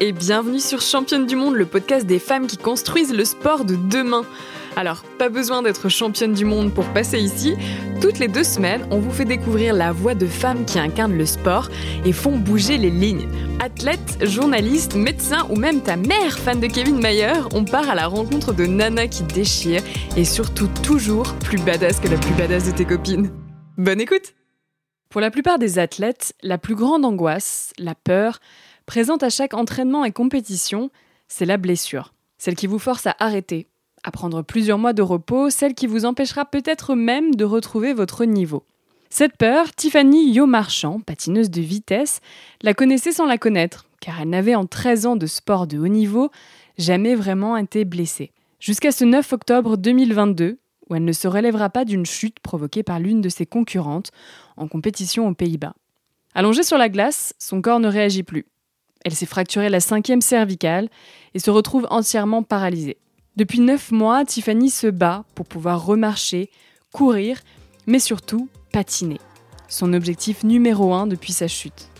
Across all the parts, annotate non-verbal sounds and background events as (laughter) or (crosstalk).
Et bienvenue sur Championne du Monde, le podcast des femmes qui construisent le sport de demain. Alors, pas besoin d'être championne du monde pour passer ici. Toutes les deux semaines, on vous fait découvrir la voix de femmes qui incarnent le sport et font bouger les lignes. Athlètes, journalistes, médecins ou même ta mère, fan de Kevin Mayer, on part à la rencontre de Nana qui déchire et surtout toujours plus badass que la plus badass de tes copines. Bonne écoute Pour la plupart des athlètes, la plus grande angoisse, la peur, présente à chaque entraînement et compétition, c'est la blessure. Celle qui vous force à arrêter, à prendre plusieurs mois de repos, celle qui vous empêchera peut-être même de retrouver votre niveau. Cette peur, Tiffany Yo-Marchand, patineuse de vitesse, la connaissait sans la connaître, car elle n'avait en 13 ans de sport de haut niveau jamais vraiment été blessée. Jusqu'à ce 9 octobre 2022, où elle ne se relèvera pas d'une chute provoquée par l'une de ses concurrentes en compétition aux Pays-Bas. Allongée sur la glace, son corps ne réagit plus. Elle s'est fracturée la cinquième cervicale et se retrouve entièrement paralysée. Depuis neuf mois, Tiffany se bat pour pouvoir remarcher, courir, mais surtout patiner. Son objectif numéro un depuis sa chute.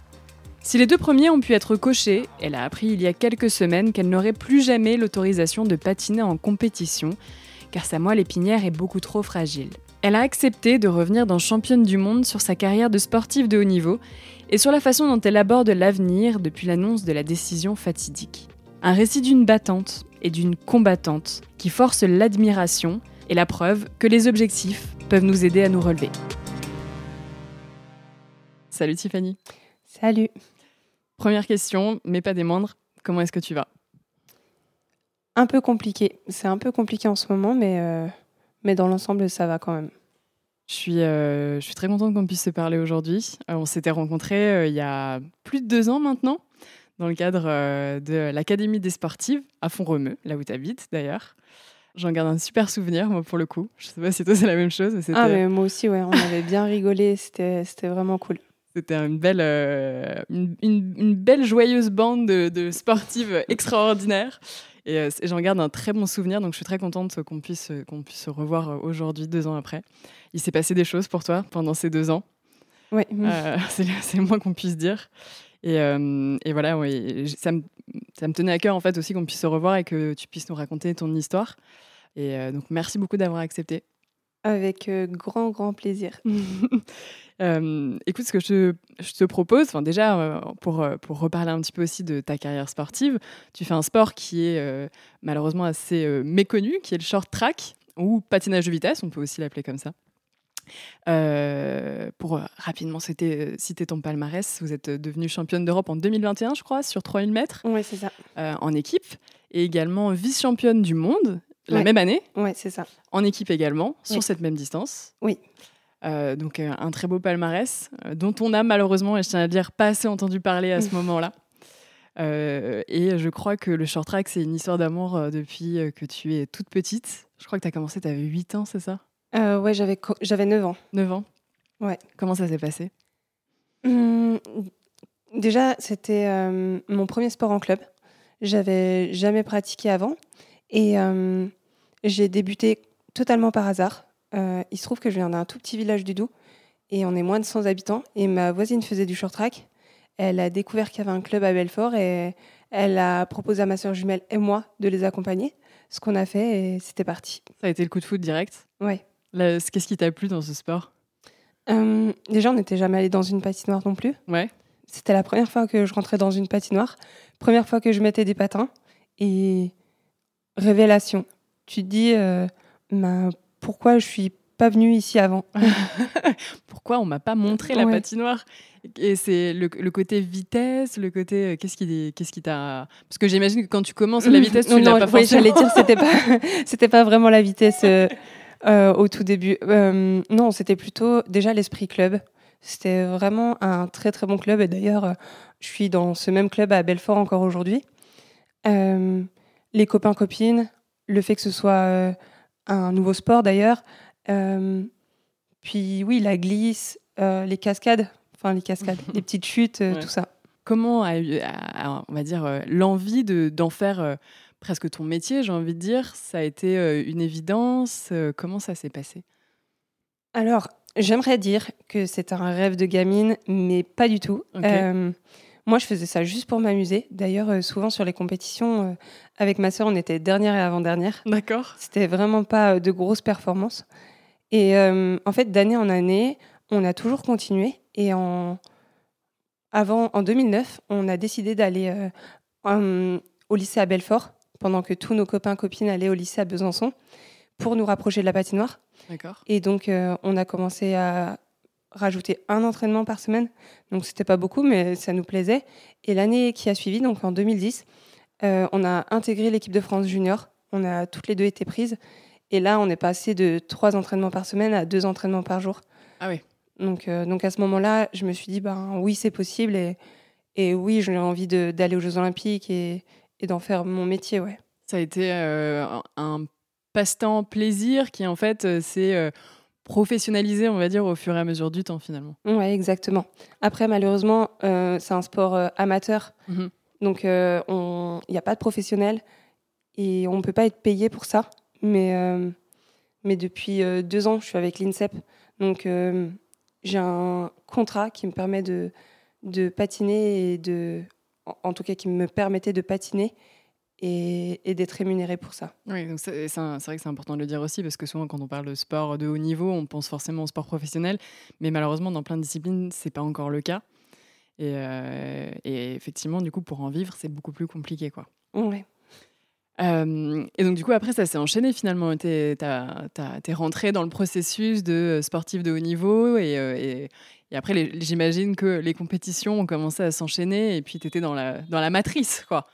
Si les deux premiers ont pu être cochés, elle a appris il y a quelques semaines qu'elle n'aurait plus jamais l'autorisation de patiner en compétition, car sa moelle épinière est beaucoup trop fragile. Elle a accepté de revenir dans championne du monde sur sa carrière de sportive de haut niveau et sur la façon dont elle aborde l'avenir depuis l'annonce de la décision fatidique. Un récit d'une battante et d'une combattante qui force l'admiration et la preuve que les objectifs peuvent nous aider à nous relever. Salut Tiffany. Salut. Première question, mais pas des moindres, comment est-ce que tu vas? Un peu compliqué. C'est un peu compliqué en ce moment, mais, euh, mais dans l'ensemble, ça va quand même. Je suis, euh, je suis très contente qu'on puisse se parler aujourd'hui. Euh, on s'était rencontrés il y a plus de deux ans maintenant dans le cadre euh, de l'Académie des sportives à Font-Romeu, là où tu habites d'ailleurs. J'en garde un super souvenir, moi, pour le coup. Je sais pas si toi, c'est la même chose. Mais ah, mais moi aussi, ouais. On avait bien rigolé. C'était vraiment cool. C'était une belle, euh, une, une, belle joyeuse bande de, de sportives extraordinaires. Euh, et, j'en garde un très bon souvenir, donc je suis très contente qu'on puisse, qu'on puisse se revoir aujourd'hui, deux ans après. Il s'est passé des choses pour toi pendant ces deux ans. Oui. (laughs) c'est le moins qu'on puisse dire. Euh, et, voilà, ça, me, ça, me, tenait à cœur en fait aussi qu'on puisse se revoir et que tu puisses nous raconter ton histoire. Et euh, donc merci beaucoup d'avoir accepté. Avec euh, grand, grand plaisir. (laughs) écoute, ce que je, je te propose, enfin déjà, pour, pour reparler un petit peu aussi de ta carrière sportive, tu fais un sport qui est malheureusement assez méconnu, qui est le short track ou patinage de vitesse, on peut aussi l'appeler comme ça. Euh, pour euh, rapidement citer, euh, citer, ton palmarès, vous êtes devenue championne d'Europe en 2021, je crois, sur 3000 mètres. Oui, c'est ça. en équipe. Et également vice-championne du monde la même année. Oui, c'est ça. En équipe également, sur cette même distance. Oui. donc un très beau palmarès dont on a malheureusement, et je tiens à dire, pas assez entendu parler à ce (laughs) moment-là. et je crois que le short track, c'est une histoire d'amour depuis que tu es toute petite. Je crois que tu as commencé, tu avais 8 ans, c'est ça? Euh, Ouais, j'avais, j'avais 9 ans. 9 ans? Ouais. Comment ça s'est passé? Mmh, Déjà, c'était euh, mon premier sport en club. J'avais jamais pratiqué avant. Et euh, j'ai débuté totalement par hasard. Euh, il se trouve que je viens d'un tout petit village du Doubs. Et on est moins de 100 habitants. Et ma voisine faisait du short track. Elle a découvert qu'il y avait un club à Belfort. Et elle a proposé à ma soeur jumelle et moi de les accompagner. Ce qu'on a fait et c'était parti. Ça a été le coup de foot direct? Ouais. Qu'est-ce qui t'a plu dans ce sport? Euh, Déjà, on n'était jamais allé dans une patinoire non plus. Ouais. C'était la première fois que je rentrais dans une patinoire, première fois que je mettais des patins et révélation. Tu te dis, euh, ben, pourquoi je suis pas venue ici avant (laughs) Pourquoi on m'a pas montré la patinoire? Et c'est le, côté vitesse, le côté euh, qu'est-ce qui qu'est-ce qui t'a Parce que j'imagine que quand tu commences la (laughs) vitesse, tu n'as pas forcément. J'allais dire c'était pas (laughs) c'était pas vraiment la vitesse. Euh, au tout début. Non, c'était plutôt déjà l'Esprit Club. C'était vraiment un très très bon club. Et d'ailleurs, je suis dans ce même club à Belfort encore aujourd'hui. Les copains-copines, le fait que ce soit un nouveau sport d'ailleurs. puis oui, la glisse, les cascades, enfin les cascades, (laughs) les petites chutes, tout ça. Comment a eu, on va dire, l'envie d'en faire presque ton métier, j'ai envie de dire? Ça a été euh, une évidence. Euh, comment ça s'est passé? Alors, j'aimerais dire que c'est un rêve de gamine, mais pas du tout. Euh, Moi, je faisais ça juste pour m'amuser. D'ailleurs, euh, souvent sur les compétitions, euh, avec ma sœur, on était dernière et avant-dernière. D'accord. C'était vraiment pas euh, de grosses performances. Et en fait, d'année en année, on a toujours continué. Et en, avant, en 2009, on a décidé d'aller au lycée à Belfort, pendant que tous nos copains copines allaient au lycée à Besançon, pour nous rapprocher de la patinoire. D'accord. Et donc, on a commencé à rajouter un entraînement par semaine. Donc, c'était pas beaucoup, mais ça nous plaisait. Et l'année qui a suivi, donc en 2010, euh, on a intégré l'équipe de France junior. On a toutes les deux été prises. Et là, on est passé de trois entraînements par semaine à deux entraînements par jour. Ah oui. Donc, euh, donc à ce moment-là, je me suis dit, ben oui, c'est possible. Et, et oui, j'ai envie d'aller aux Jeux Olympiques et, et d'en faire mon métier, ouais. Ça a été euh, un passe-temps plaisir qui, en fait, c'est professionnalisé, on va dire, au fur et à mesure du temps, finalement. Oui, exactement. Après, malheureusement, euh, c'est un sport euh, amateur. Mhm. Donc, il euh, n'y a pas de professionnel et on ne peut pas être payé pour ça. Mais, mais depuis deux ans, je suis avec l'INSEP. Donc, j'ai un contrat qui me permet de, de patiner et de. En tout cas, qui me permettait de patiner et, d'être rémunéré pour ça. Oui, donc c'est vrai que c'est important de le dire aussi, parce que souvent quand on parle de sport de haut niveau, on pense forcément au sport professionnel, mais malheureusement dans plein de disciplines, c'est pas encore le cas. Et, euh, effectivement, du coup, pour en vivre, c'est beaucoup plus compliqué. Quoi. Ouais. Euh, et donc, du coup, après, ça s'est enchaîné finalement. Tu es, rentré dans le processus de sportif de haut niveau. Et, euh, et, après, j'imagine que les compétitions ont commencé à s'enchaîner. Et puis, tu étais dans la, dans la matrice. quoi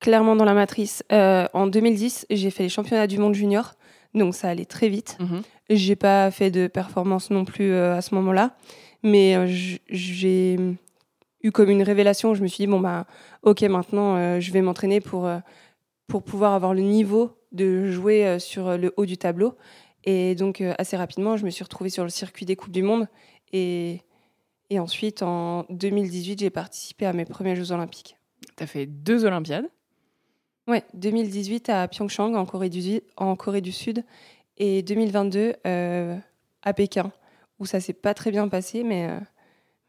clairement dans la matrice. Euh, en 2010, j'ai fait les championnats du monde junior, donc ça allait très vite. Je mhm. J'ai pas fait de performance non plus euh, à ce moment-là, mais euh, j'ai eu comme une révélation. Je me suis dit bon bah ok maintenant je vais m'entraîner pour pour pouvoir avoir le niveau de jouer sur le haut du tableau. Et donc assez rapidement, je me suis retrouvée sur le circuit des coupes du monde et et ensuite en 2018, j'ai participé à mes premiers Jeux olympiques. Tu as fait deux Olympiades Ouais, 2018 à Pyeongchang, en Corée du, en Corée du Sud, et 2022 euh, à Pékin, où ça s'est pas très bien passé, mais, euh,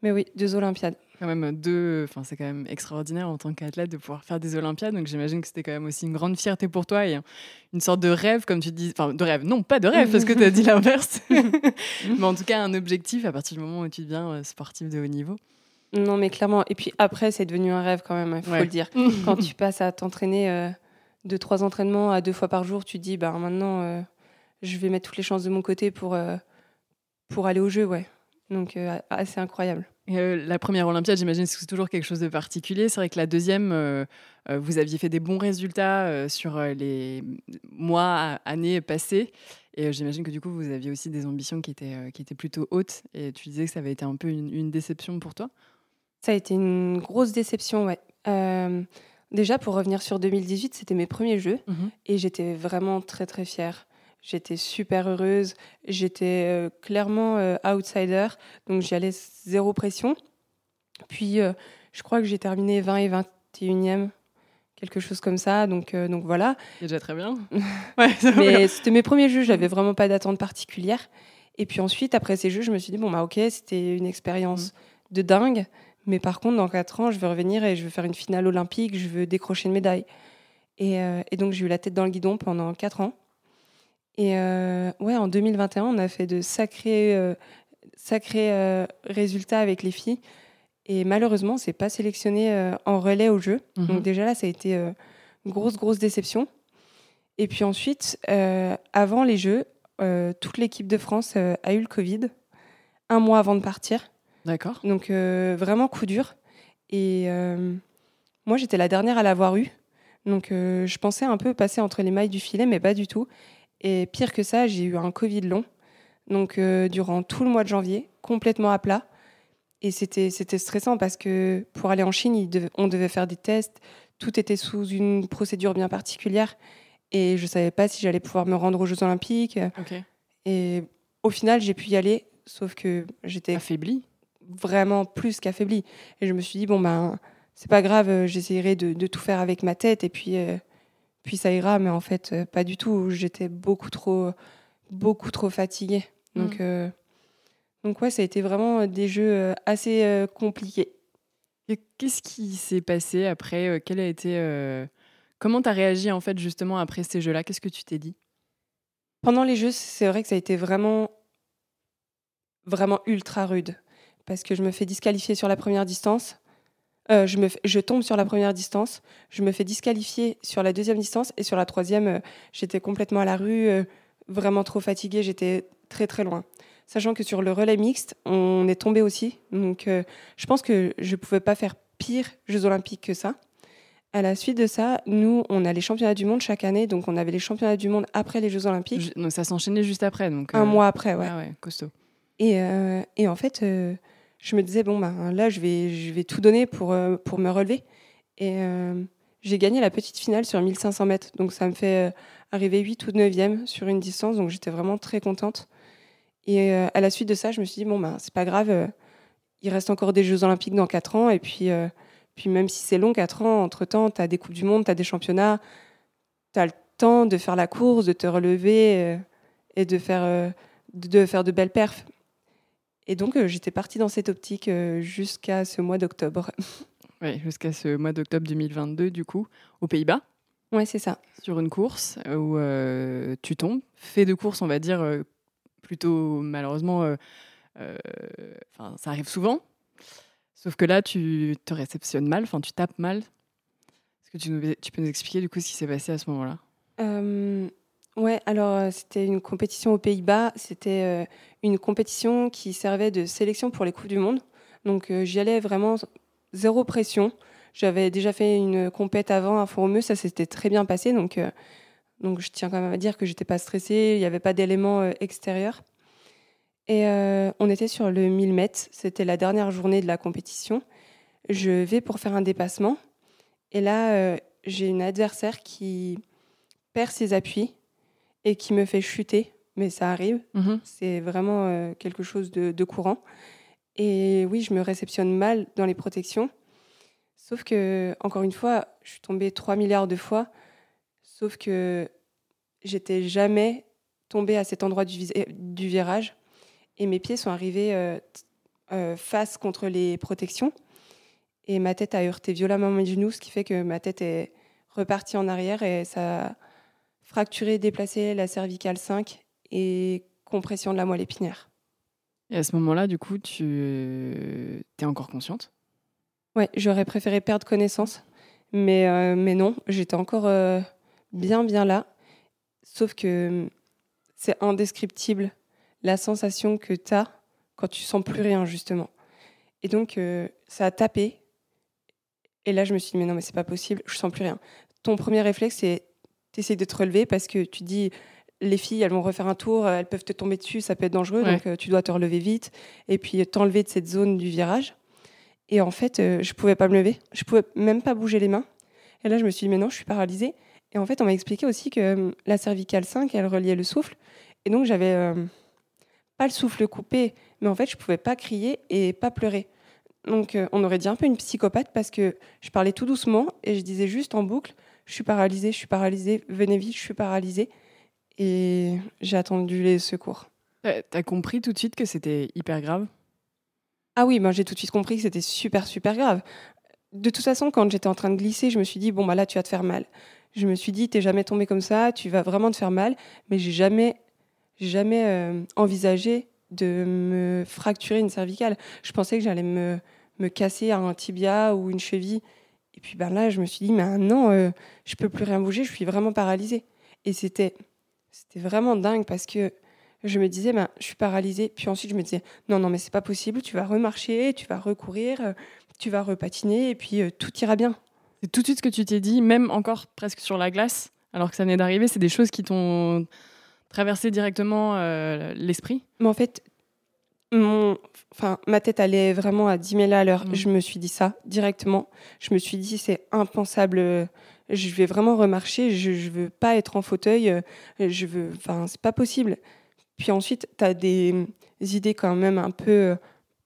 mais oui, deux Olympiades. Quand même deux, enfin c'est quand même extraordinaire en tant qu'athlète de pouvoir faire des Olympiades, donc j'imagine que c'était quand même aussi une grande fierté pour toi et une sorte de rêve, comme tu dis, enfin de rêve, non pas de rêve parce que tu as dit l'inverse, (laughs) mais en tout cas un objectif à partir du moment où tu deviens euh, sportif de haut niveau. Non, mais clairement. Et puis après, c'est devenu un rêve quand même, il faut le dire. (laughs) quand tu passes à t'entraîner euh, de trois entraînements à deux fois par jour, tu te dis, bah, maintenant, euh, je vais mettre toutes les chances de mon côté pour, euh, pour aller au jeu, ouais. Donc, assez incroyable. la première Olympiade, j'imagine que c'est toujours quelque chose de particulier. C'est vrai que la deuxième, vous aviez fait des bons résultats sur les mois, années passées. Et j'imagine que du coup, vous aviez aussi des ambitions qui étaient, qui étaient plutôt hautes. Et tu disais que ça avait été un peu une déception pour toi ça a été une grosse déception, ouais. Euh, déjà, pour revenir sur 2018, c'était mes premiers jeux mhm. et j'étais vraiment très très fière. J'étais super heureuse. J'étais euh, clairement euh, outsider, donc j'y allais zéro pression. Puis, je crois que j'ai terminé 20 et 21e, quelque chose comme ça. Donc, donc voilà. C'est déjà très bien. (laughs) (laughs) Mais c'était mes premiers jeux, j'avais vraiment pas d'attente particulière. Et puis ensuite, après ces jeux, je me suis dit, bon, bah ok, c'était une expérience mhm. de dingue. Mais par contre, dans 4 ans, je veux revenir et je veux faire une finale olympique, je veux décrocher une médaille. Et, euh, donc, j'ai eu la tête dans le guidon pendant 4 ans. Et euh, ouais, en 2021, on a fait de sacrés, euh, sacrés résultats avec les filles. Et malheureusement, c'est pas sélectionné en relais au jeu. Mhm. Donc déjà là, ça a été une grosse, grosse déception. Et puis ensuite, avant les Jeux, toute l'équipe de France a eu le Covid, un mois avant de partir. D'accord. Donc euh, vraiment coup dur. Et euh, moi, j'étais la dernière à l'avoir eu. Donc euh, je pensais un peu passer entre les mailles du filet, mais pas du tout. Et pire que ça, j'ai eu un Covid long. Donc durant tout le mois de janvier, complètement à plat. Et c'était stressant parce que pour aller en Chine, on devait faire des tests. Tout était sous une procédure bien particulière. Et je ne savais pas si j'allais pouvoir me rendre aux Jeux Olympiques. Et au final, j'ai pu y aller, sauf que j'étais affaiblie vraiment plus qu'affaibli. Et je me suis dit, bon, ben, c'est pas grave, euh, j'essaierai de, tout faire avec ma tête et puis, euh, puis ça ira. Mais en fait, euh, pas du tout. J'étais beaucoup trop, beaucoup trop fatiguée. Donc, mm. donc, ouais, ça a été vraiment des jeux assez compliqués. Qu'est-ce qui s'est passé après Quel a été Comment tu as réagi en fait justement après ces jeux-là? Qu'est-ce que tu t'es dit? Pendant les jeux, c'est vrai que ça a été vraiment, vraiment ultra rude parce que je me fais disqualifier sur la première distance. Euh, je, me je tombe sur la première distance, je me fais disqualifier sur la deuxième distance et sur la troisième, euh, j'étais complètement à la rue, euh, vraiment trop fatiguée, j'étais très très loin. Sachant que sur le relais mixte, on est tombé aussi, donc je pense que je ne pouvais pas faire pire Jeux olympiques que ça. À la suite de ça, nous, on a les championnats du monde chaque année, donc on avait les championnats du monde après les Jeux olympiques. donc ça s'enchaînait juste après, donc. Un mois après, ouais. Ah ouais, costaud. Et, et en fait, je me disais, bon, ben, là, je vais, je vais tout donner pour, euh, pour me relever. Et euh, j'ai gagné la petite finale sur 1500 mètres. Donc, ça me fait euh, arriver 8 ou 9e sur une distance. Donc, j'étais vraiment très contente. Et à la suite de ça, je me suis dit, bon, ben, c'est pas grave. il reste encore des Jeux Olympiques dans 4 ans. Et puis, puis même si c'est long, 4 ans, entre-temps, tu as des Coupes du Monde, tu as des championnats. Tu as le temps de faire la course, de te relever et de faire, de faire de belles perfs. Et donc, euh, j'étais partie dans cette optique euh, jusqu'à ce mois d'octobre. (laughs) Oui, jusqu'à ce mois d'octobre 2022, du coup, aux Pays-Bas. Oui, c'est ça. Sur une course où euh, tu tombes. Fait de course, on va dire, plutôt malheureusement, ça arrive souvent. Sauf que là, tu te réceptionnes mal, enfin, tu tapes mal. Est-ce que tu, nous, tu, peux nous expliquer du coup ce qui s'est passé à ce moment-là? Ouais, alors euh, c'était une compétition aux Pays-Bas. C'était euh, une compétition qui servait de sélection pour les Coupes du Monde. Donc euh, j'y allais vraiment zéro pression. J'avais déjà fait une compète avant à Fourmeux, ça s'était très bien passé. Donc, donc je tiens quand même à dire que j'étais pas stressée, il n'y avait pas d'éléments extérieurs. Et on était sur le 1000 mètres, c'était la dernière journée de la compétition. Je vais pour faire un dépassement. Et là, j'ai une adversaire qui perd ses appuis et qui me fait chuter, mais ça arrive. Mhm. C'est vraiment euh, quelque chose de, courant. Et oui, je me réceptionne mal dans les protections. Sauf que, encore une fois, je suis tombée 3 milliards de fois. Sauf que j'étais jamais tombée à cet endroit du, du, virage. Et mes pieds sont arrivés euh, euh, face contre les protections. Et ma tête a heurté violemment mes genoux, ce qui fait que ma tête est repartie en arrière et ça fracturé, déplacé, la cervicale 5 et compression de la moelle épinière. Et à ce moment-là, du coup, tu es encore consciente? Ouais, j'aurais préféré perdre connaissance, mais, euh, mais non, j'étais encore euh, bien, bien là. Sauf que hum, c'est indescriptible la sensation que tu as quand tu sens plus rien, justement. Et donc, euh, ça a tapé. Et là, je me suis dit, mais non, mais c'est pas possible, je sens plus rien. Ton premier réflexe, c'est tu essaies de te relever parce que tu dis les filles, elles vont refaire un tour, elles peuvent te tomber dessus, ça peut être dangereux, donc euh, tu dois te relever vite et puis t'enlever de cette zone du virage. Et en fait, euh, je pouvais pas me lever, je pouvais même pas bouger les mains. Et là, je me suis dit, mais non, je suis paralysée. Et en fait, on m'a expliqué aussi que euh, la cervicale 5, elle reliait le souffle. Et donc, j'avais pas le souffle coupé, mais en fait, je pouvais pas crier et pas pleurer. Donc, on aurait dit un peu une psychopathe parce que je parlais tout doucement et je disais juste en boucle je suis paralysée, je suis paralysée, venez vite, je suis paralysée. Et j'ai attendu les secours. T'as compris tout de suite que c'était hyper grave? Ah oui, ben j'ai tout de suite compris que c'était super, super grave. De toute façon, quand j'étais en train de glisser, je me suis dit, bon, bah là, tu vas te faire mal. Je me suis dit, t'es jamais tombé comme ça, tu vas vraiment te faire mal. Mais j'ai jamais, jamais euh, envisagé de me fracturer une cervicale. Je pensais que j'allais me, me casser un tibia ou une cheville. Et puis ben là, je me suis dit, mais non, euh, je peux plus rien bouger, je suis vraiment paralysée. Et c'était, c'était vraiment dingue parce que je me disais, ben, je suis paralysée. Puis ensuite, je me disais, non, non, mais c'est pas possible, tu vas remarcher, tu vas recourir, euh, tu vas repatiner, et puis euh, tout ira bien. C'est tout de suite ce que tu t'es dit, même encore presque sur la glace, alors que ça venait d'arriver, c'est des choses qui t'ont traversé directement l'esprit? Mais en fait, mon, enfin, ma tête allait vraiment à 10 000 à l'heure. Mm. Je me suis dit ça directement. Je me suis dit, c'est impensable. Je vais vraiment remarcher. Je ne veux pas être en fauteuil. Je veux, enfin, c'est pas possible. Puis ensuite, tu as des idées quand même un peu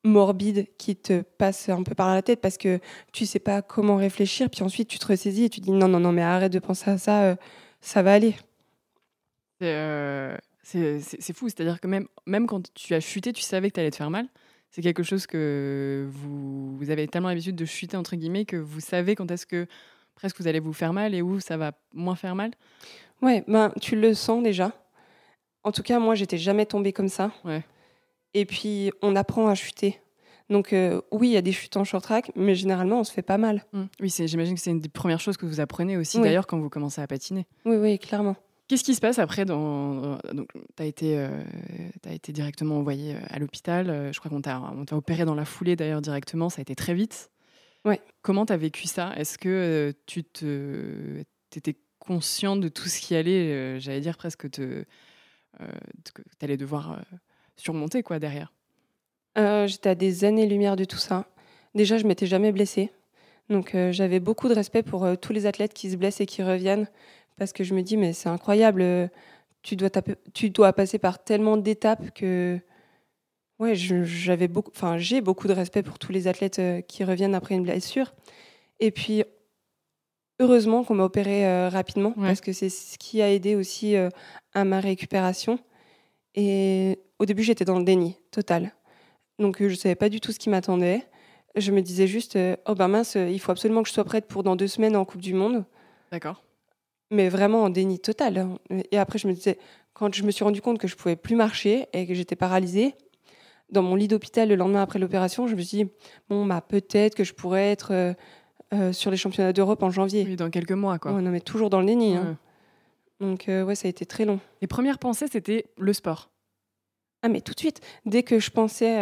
morbides qui te passent un peu par la tête parce que tu sais pas comment réfléchir. Puis ensuite, tu te ressaisis et tu dis non, non, non, mais arrête de penser à ça. Ça va aller. Euh, c'est fou, c'est-à-dire que même, même quand tu as chuté, tu savais que tu allais te faire mal. C'est quelque chose que vous, vous avez tellement l'habitude de chuter, entre guillemets, que vous savez quand est-ce que presque vous allez vous faire mal et où ça va moins faire mal Ouais, ben, tu le sens déjà. En tout cas, moi, j'étais jamais tombée comme ça. Ouais. Et puis, on apprend à chuter. Donc, euh, oui, il y a des chutes en short track, mais généralement, on se fait pas mal. Mm. Oui, j'imagine que c'est une des premières choses que vous apprenez aussi, Oui. d'ailleurs, quand vous commencez à patiner. Oui, oui, clairement. Qu'est-ce qui se passe après dans... Donc, tu as, été, euh, été directement envoyé euh, à l'hôpital. euh, Je crois qu'on t'a, opéré dans la foulée, d'ailleurs, directement. Ça a été très vite. Ouais. Comment tu as vécu ça? Est-ce que euh, tu te, étais consciente de tout ce qui allait, euh, j'allais dire presque, te, que tu allais devoir surmonter quoi, derrière? J'étais à des années-lumière de tout ça. Déjà, je m'étais jamais blessée. Donc, euh, j'avais beaucoup de respect pour euh, tous les athlètes qui se blessent et qui reviennent. Parce que je me dis, mais c'est incroyable. euh, tu, dois taper- tu dois passer par tellement d'étapes que. Ouais, j'avais beaucoup, enfin, j'ai beaucoup de respect pour tous les athlètes euh, qui reviennent après une blessure. Et puis, heureusement qu'on m'a opéré euh, rapidement Ouais. parce que c'est ce qui a aidé aussi euh, à ma récupération. Et au début, j'étais dans le déni total. Donc, je ne savais pas du tout ce qui m'attendait. Je me disais juste, euh, oh ben mince, il faut absolument que je sois prête pour dans deux semaines en Coupe du Monde. D'accord. Mais vraiment en déni total. hein. Et après, je me disais, quand je me suis rendu compte que je pouvais plus marcher et que j'étais paralysée, dans mon lit d'hôpital le lendemain après l'opération, je me suis dit, bon, bah, peut-être que je pourrais être euh, euh, sur les championnats d'Europe en janvier. Oui, dans quelques mois, quoi. Ouais, non, mais toujours dans le déni. hein. Donc, euh, ouais, ça a été très long. Les premières pensées, c'était le sport. Ah mais tout de suite, dès que je pensais,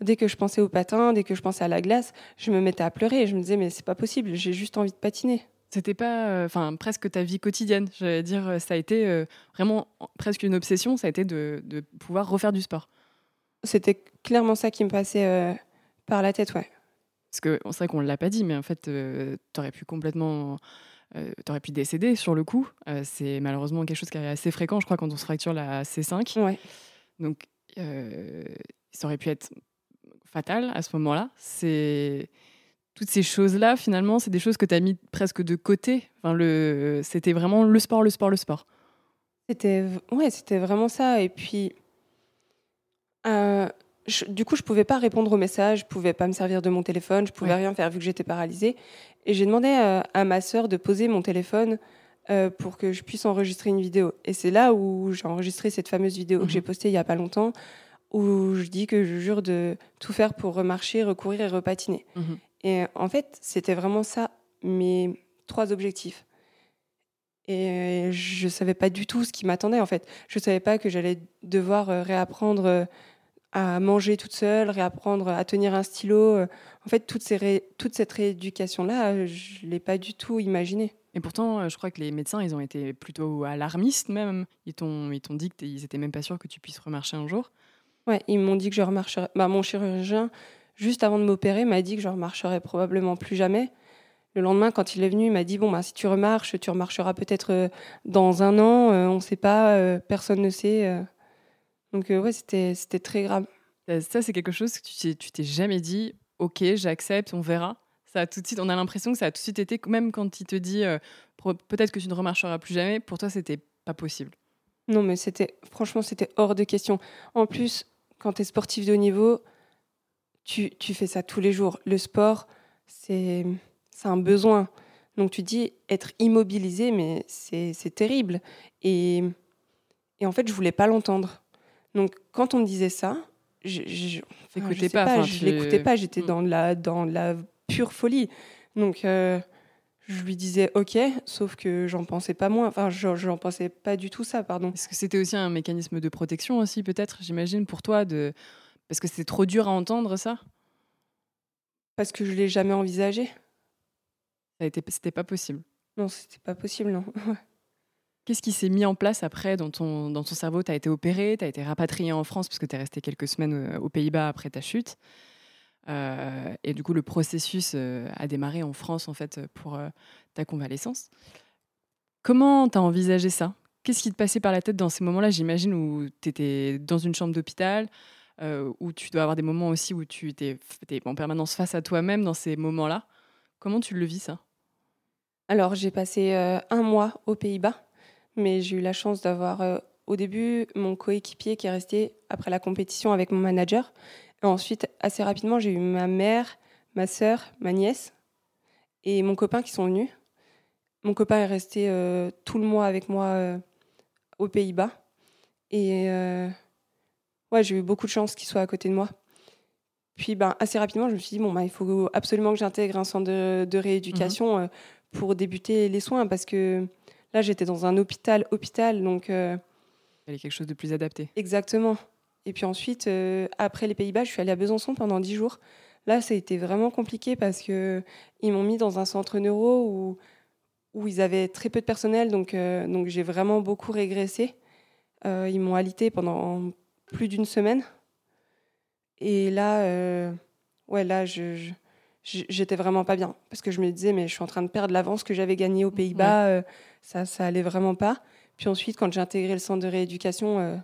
dès que je pensais au patin, dès que je pensais à la glace, je me mettais à pleurer et je me disais mais c'est pas possible, j'ai juste envie de patiner. C'était pas, euh, enfin, presque ta vie quotidienne. J'allais dire, euh, ça a été euh, vraiment presque une obsession. Ça a été de, de pouvoir refaire du sport. C'était clairement ça qui me passait euh, par la tête, ouais. Parce que c'est vrai qu'on l'a pas dit, mais en fait, tu t'aurais pu complètement, t'aurais pu décéder sur le coup. C'est malheureusement quelque chose qui est assez fréquent, je crois, quand on se fracture la C5. Ouais. Donc, ça aurait pu être fatal à ce moment-là. C'est toutes ces choses-là, finalement, c'est des choses que tu as mis presque de côté. Enfin, le, c'était vraiment le sport, le sport, le sport. C'était ouais, c'était vraiment ça. Et puis, euh, je- du coup, je pouvais pas répondre aux messages, je pouvais pas me servir de mon téléphone, je pouvais Ouais. rien faire vu que j'étais paralysée. Et j'ai demandé euh, à ma sœur de poser mon téléphone euh, pour que je puisse enregistrer une vidéo. Et c'est là où j'ai enregistré cette fameuse vidéo Mhm. que j'ai postée il y a pas longtemps, où je dis que je jure de tout faire pour remarcher, recourir et repatiner. Mhm. Et en fait, c'était vraiment ça, mes trois objectifs. Et je savais pas du tout ce qui m'attendait, en fait. Je savais pas que j'allais devoir euh, réapprendre euh, à manger toute seule, réapprendre à tenir un stylo. En fait, toute, ces ré- toute cette rééducation-là, je l'ai pas du tout imaginée. Et pourtant, euh, je crois que les médecins, ils ont été plutôt alarmistes même. Ils t'ont, dit qu'ils étaient même pas sûrs que tu puisses remarcher un jour. Ouais, ils m'ont dit que je remarcherais. Bah, mon chirurgien, juste avant de m'opérer, m'a dit que je remarcherais probablement plus jamais. Le lendemain, quand il est venu, il m'a dit bon bah si tu remarches, tu remarcheras peut-être euh, dans un an. euh, on ne sait pas, euh, personne ne sait. Donc ouais, c'était c'était très grave. Ça, c'est quelque chose que tu t'es, tu t'es jamais dit. Ok, j'accepte, on verra. Ça a tout de suite, on a l'impression que ça a tout de suite été, même quand il te dit euh, peut-être que tu ne remarcheras plus jamais. Pour toi, c'était pas possible. Non, mais c'était franchement, c'était hors de question. En plus, quand tu es sportif de haut niveau, tu, tu fais ça tous les jours. Le sport, c'est un besoin. Donc tu dis être immobilisé, mais c'est terrible. Et, et en fait, je voulais pas l'entendre. Donc quand on me disait ça, je, je, enfin, je pas, enfin, je l'écoutais pas. J'étais Mm. dans la dans la pure folie. Donc euh, je lui disais ok, sauf que j'en pensais pas moins. Enfin, je- j'en pensais pas du tout ça, pardon. Est-ce que c'était aussi un mécanisme de protection aussi, peut-être, j'imagine, pour toi, de... parce que c'était trop dur à entendre ça? Parce que je l'ai jamais envisagé. Ça été, c'était pas possible. Non, c'était pas possible, non. (laughs) Qu'est-ce qui s'est mis en place après dans ton, dans ton cerveau? Tu as été opéré, tu as été rapatrié en France parce que tu es resté quelques semaines euh, aux Pays-Bas après ta chute. Euh, et du coup, le processus euh, a démarré en France en fait pour ta convalescence. Comment tu as envisagé ça? Qu'est-ce qui te passait par la tête dans ces moments-là? J'imagine où tu étais dans une chambre d'hôpital, euh, où tu dois avoir des moments aussi où tu étais, étais en permanence face à toi-même dans ces moments-là. Comment tu le vis ça? Alors, j'ai passé euh, un mois aux Pays-Bas, mais j'ai eu la chance d'avoir euh, au début mon coéquipier qui est resté après la compétition avec mon manager. Ensuite, assez rapidement, j'ai eu ma mère, ma sœur, ma nièce et mon copain qui sont venus. Mon copain est resté euh, tout le mois avec moi aux Pays-Bas. Et ouais, j'ai eu beaucoup de chance qu'il soit à côté de moi. Puis ben, assez rapidement, je me suis dit, bon, ben, il faut absolument que j'intègre un centre de, rééducation mhm. pour débuter les soins parce que là, j'étais dans un hôpital, hôpital, donc... il fallait quelque chose de plus adapté. Exactement. Et puis ensuite, après les Pays-Bas, je suis allée à Besançon pendant dix jours. Là, ça a été vraiment compliqué parce que ils m'ont mis dans un centre neuro où, où ils avaient très peu de personnel, donc, euh, donc j'ai vraiment beaucoup régressé. Euh, ils m'ont alité pendant plus d'une semaine. Et là, euh, ouais, là, je, j'étais vraiment pas bien parce que je me disais, mais je suis en train de perdre l'avance que j'avais gagnée aux Pays-Bas, ça, ça allait vraiment pas. Puis ensuite, quand j'ai intégré le centre de rééducation,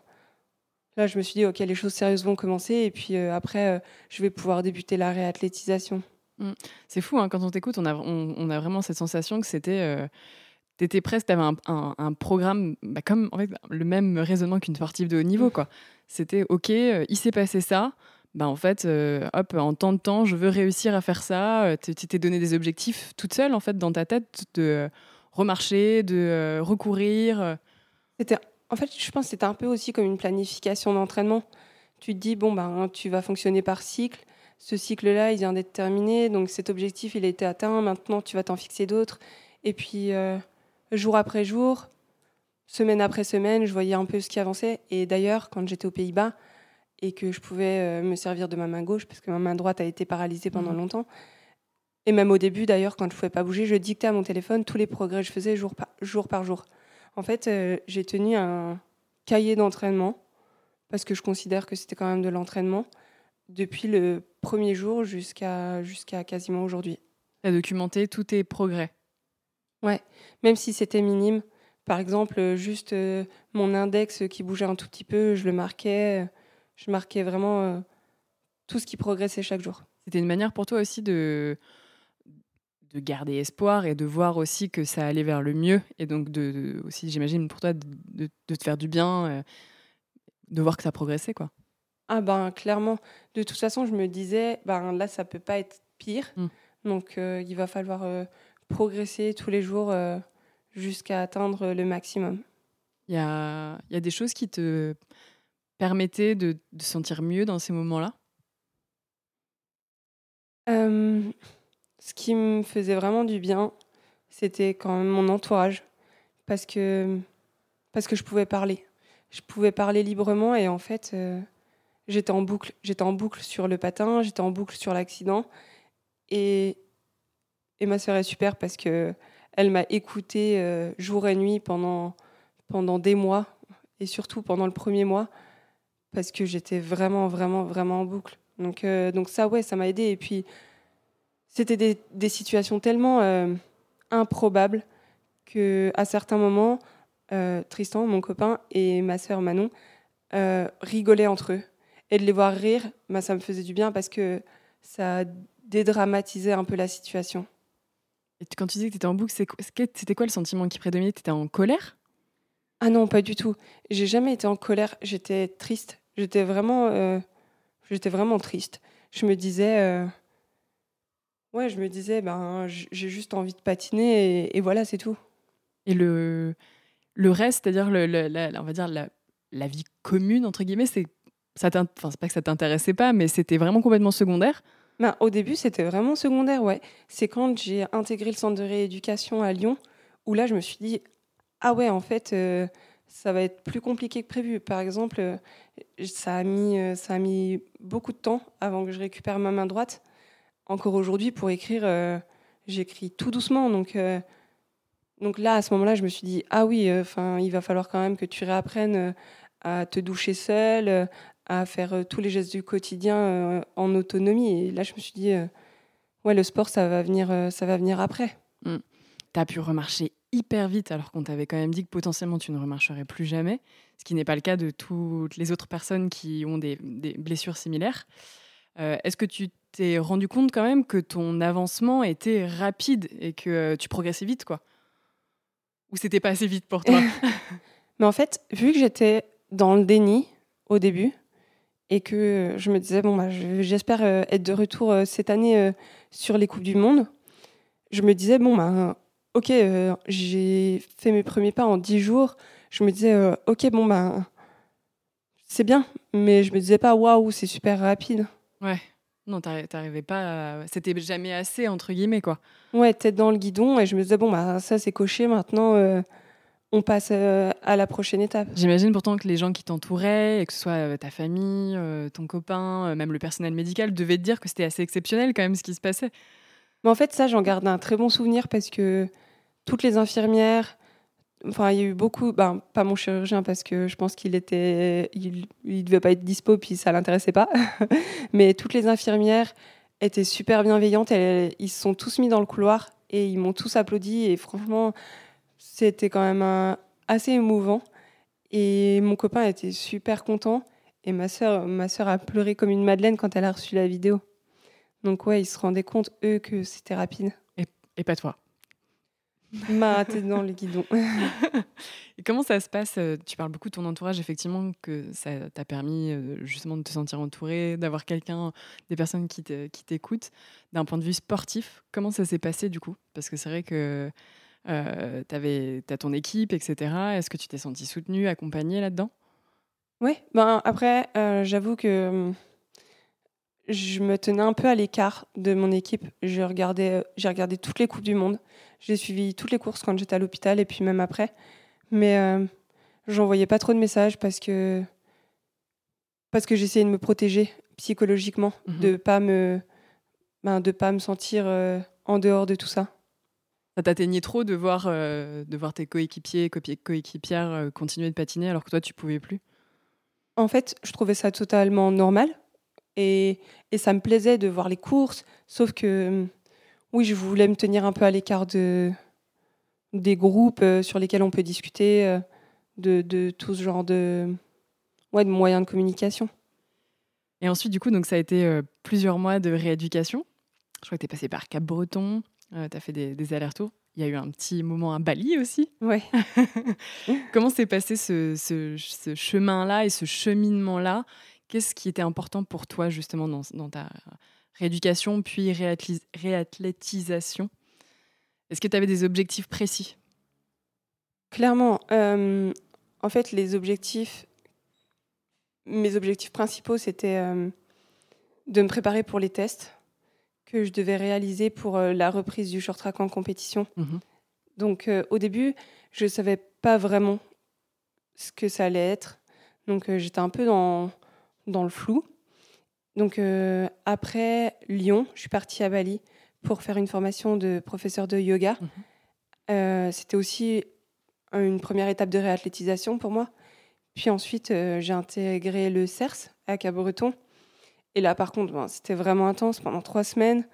Là, je me suis dit, OK, les choses sérieuses vont commencer. Et puis euh, après, euh, je vais pouvoir débuter la réathlétisation. Mmh. C'est fou, hein, quand on t'écoute, on a, on, a vraiment cette sensation que c'était. Euh, tu étais presque, tu avais un, un, programme bah, comme en fait, le même raisonnement qu'une sportive de haut niveau. Mmh. quoi. C'était OK, il s'est passé ça. Bah, en fait, hop, en tant de temps, je veux réussir à faire ça. Tu t'es donné des objectifs toute seule, en fait, dans ta tête, de remarcher, de recourir. C'était en fait, je pense que c'était un peu aussi comme une planification d'entraînement. Tu te dis, bon, ben, tu vas fonctionner par cycle. Ce cycle-là, il vient d'être terminé. Donc cet objectif, il a été atteint. Maintenant, tu vas t'en fixer d'autres. Et puis, euh, jour après jour, semaine après semaine, je voyais un peu ce qui avançait. Et d'ailleurs, quand j'étais aux Pays-Bas et que je pouvais euh, me servir de ma main gauche, parce que ma main droite a été paralysée pendant mmh. longtemps, et même au début, d'ailleurs, quand je ne pouvais pas bouger, je dictais à mon téléphone tous les progrès que je faisais jour jour. Par jour. En fait, euh, j'ai tenu un cahier d'entraînement parce que je considère que c'était quand même de l'entraînement depuis le premier jour jusqu'à jusqu'à quasiment aujourd'hui. Tu as documenté tous tes progrès Ouais, même si c'était minime. Par exemple, juste euh, mon index qui bougeait un tout petit peu, je le marquais. Je marquais vraiment euh, tout ce qui progressait chaque jour. C'était une manière pour toi aussi de, de garder espoir et de voir aussi que ça allait vers le mieux. Et donc, de, aussi, j'imagine, pour toi, de, te faire du bien, euh, de voir que ça progressait, quoi. Ah ben, clairement. De toute façon, je me disais, ben là, ça peut pas être pire. Mmh. Donc, euh, il va falloir euh, progresser tous les jours jusqu'à atteindre le maximum. Il y a, y a des choses qui te permettaient de, de sentir mieux dans ces moments-là? Ce qui me faisait vraiment du bien, c'était quand même mon entourage. Parce que, parce que je pouvais parler. Je pouvais parler librement et en fait, euh, j'étais en boucle. J'étais en boucle sur le patin, j'étais en boucle sur l'accident. Et, et ma sœur est super parce que elle m'a écouté euh, jour et nuit pendant, pendant des mois et surtout pendant le premier mois parce que j'étais vraiment, vraiment, vraiment en boucle. Donc, euh, donc ça, ouais, ça m'a aidé. Et puis, c'était des, situations tellement euh, improbables que à certains moments, Tristan, mon copain, et ma sœur Manon rigolaient entre eux. Et de les voir rire, bah, ça me faisait du bien parce que ça dédramatisait un peu la situation. Et quand tu disais que tu étais en boucle, c'était quoi le sentiment qui prédominait? Tu étais en colère? Ah non, pas du tout. J'ai jamais été en colère. J'étais triste. J'étais vraiment, j'étais vraiment triste. Je me disais, Ouais, je me disais, ben, j'ai juste envie de patiner et, voilà, c'est tout. Et le, le reste, c'est-à-dire, le, on va dire, la, la, vie commune, entre guillemets, c'est ça enfin, pas que ça t'intéressait pas, mais c'était vraiment complètement secondaire? Ben, Au début, c'était vraiment secondaire, ouais. C'est quand j'ai intégré le centre de rééducation à Lyon, où là, je me suis dit, ah ouais, en fait, euh, ça va être plus compliqué que prévu. Par exemple, euh, ça a, mis, euh, ça a mis beaucoup de temps avant que je récupère ma main droite encore aujourd'hui, pour écrire, j'écris tout doucement. Donc, donc là, à ce moment-là, je me suis dit, ah oui, enfin, il va falloir quand même que tu réapprennes à te doucher seule, à faire tous les gestes du quotidien en autonomie. Et là, je me suis dit, ouais, le sport, ça va venir, ça va venir après. Mmh. Tu as pu remarcher hyper vite alors qu'on t'avait quand même dit que potentiellement tu ne remarcherais plus jamais, ce qui n'est pas le cas de toutes les autres personnes qui ont des, des blessures similaires. Est-ce que tu t'es rendu compte quand même que ton avancement était rapide et que euh, tu progressais vite, quoi? Ou c'était pas assez vite pour toi? (laughs) Mais en fait, vu que j'étais dans le déni au début et que je me disais, bon, bah, j'espère euh, être de retour euh, cette année euh, sur les Coupes du Monde, je me disais, bon, bah, ok, j'ai fait mes premiers pas en 10 jours. Je me disais, ok, bon, bah, c'est bien. Mais je me disais pas, waouh, c'est super rapide. Ouais. Non, t'arrivais pas. C'était jamais assez, entre guillemets, quoi. Ouais, tête dans le guidon. Et je me disais, bon, bah, ça, c'est coché. Maintenant, euh, on passe euh, à la prochaine étape. J'imagine pourtant que les gens qui t'entouraient, que ce soit euh, ta famille, ton copain, même le personnel médical, devaient te dire que c'était assez exceptionnel, quand même, ce qui se passait. Mais en fait, ça, j'en garde un très bon souvenir parce que toutes les infirmières, Enfin, il y a eu beaucoup, ben, pas mon chirurgien parce que je pense qu'il était, il, il, devait pas être dispo puis ça l'intéressait pas. (laughs) Mais toutes les infirmières étaient super bienveillantes. ils se sont tous mis dans le couloir et ils m'ont tous applaudi et franchement, c'était quand même assez émouvant. Et mon copain était super content et ma sœur, ma sœur a pleuré comme une madeleine quand elle a reçu la vidéo. Donc ouais, ils se rendaient compte eux que c'était rapide. Et, et pas toi. (laughs) Ma t'es dans le guidon. (laughs) et comment ça se passe euh, Tu parles beaucoup de ton entourage, effectivement, que ça t'a permis euh, justement de te sentir entouré, d'avoir quelqu'un, des personnes qui t'écoutent. D'un point de vue sportif, comment ça s'est passé du coup? Parce que c'est vrai que euh, tu as ton équipe, etc. Est-ce que tu t'es senti soutenu, accompagné là-dedans? Oui, ben, après, euh, j'avoue que hum, je me tenais un peu à l'écart de mon équipe. J'ai regardé, j'ai regardé toutes les Coupes du Monde. J'ai suivi toutes les courses quand j'étais à l'hôpital et puis même après. Mais euh, j'envoyais pas trop de messages parce que, parce que j'essayais de me protéger psychologiquement, mhm. de pas me, ben, de pas me sentir euh, en dehors de tout ça. Ça t'atteignait trop de voir, euh, de voir tes coéquipiers, coéquipières continuer de patiner alors que toi tu pouvais plus? En fait, je trouvais ça totalement normal et, et, ça me plaisait de voir les courses, sauf que oui, je voulais me tenir un peu à l'écart de, des groupes euh, sur lesquels on peut discuter, euh, de, de, tout ce genre de, ouais, de moyens de communication. Et ensuite, du coup, donc, ça a été euh, plusieurs mois de rééducation. Je crois que tu es passé par Cap-Breton, tu as fait des, des allers-retours. Il y a eu un petit moment à Bali aussi. Ouais. (laughs) Comment s'est passé ce, ce, ce chemin-là et ce cheminement-là? Qu'est-ce qui était important pour toi justement dans, dans ta rééducation puis réathlétisation? Est-ce que tu avais des objectifs précis? Clairement. Euh, en fait, les objectifs, mes objectifs principaux, c'était euh, de me préparer pour les tests que je devais réaliser pour euh, la reprise du short track en compétition. Mmh Donc, au début, je ne savais pas vraiment ce que ça allait être. Donc, j'étais un peu dans dans le flou. Donc euh, après Lyon, je suis partie à Bali pour faire une formation de professeur de yoga. Mhm. Euh, c'était aussi une première étape de réathlétisation pour moi. Puis ensuite, euh, j'ai intégré le CERS à Cabreton. Et là, par contre, ben, c'était vraiment intense pendant trois semaines.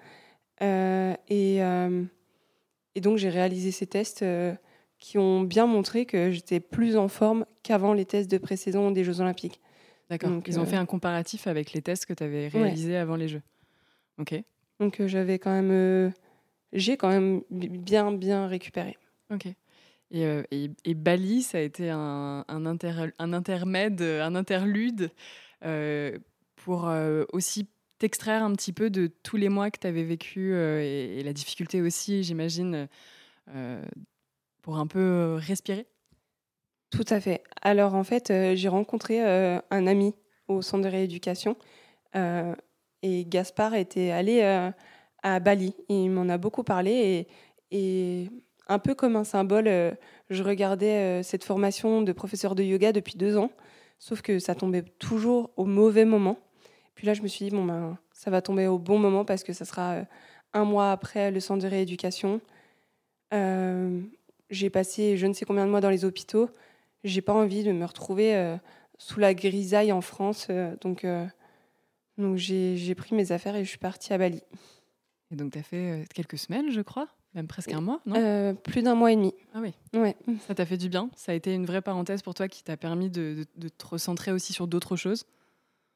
et, et, donc, j'ai réalisé ces tests qui ont bien montré que j'étais plus en forme qu'avant les tests de pré-saison des Jeux Olympiques. D'accord. Ils ont euh, fait un comparatif avec les tests que tu avais réalisés avant les Jeux. Ok. Donc euh, j'avais quand même, euh, j'ai quand même bien bien récupéré. Ok. Et, et, Bali, ça a été un, un, un intermède, un interlude pour aussi t'extraire un petit peu de tous les mois que tu avais vécu et, et, la difficulté aussi, j'imagine, pour un peu respirer. Tout à fait. Alors en fait, euh, j'ai rencontré euh, un ami au centre de rééducation euh, et Gaspard était allé à Bali. Il m'en a beaucoup parlé et, un peu comme un symbole, je regardais cette formation de professeur de yoga depuis deux ans, sauf que ça tombait toujours au mauvais moment. Puis là, je me suis dit, bon, ben, ça va tomber au bon moment parce que ça sera un mois après le centre de rééducation. j'ai passé je ne sais combien de mois dans les hôpitaux j'ai pas envie de me retrouver euh, sous la grisaille en France. Euh, donc, euh, donc j'ai pris mes affaires et je suis partie à Bali. Et donc, tu as fait quelques semaines, je crois Même presque un mois, non? Plus d'un mois et demi. Ah oui. Ouais. Ça t'a fait du bien? Ça a été une vraie parenthèse pour toi qui t'a permis de, de, te recentrer aussi sur d'autres choses?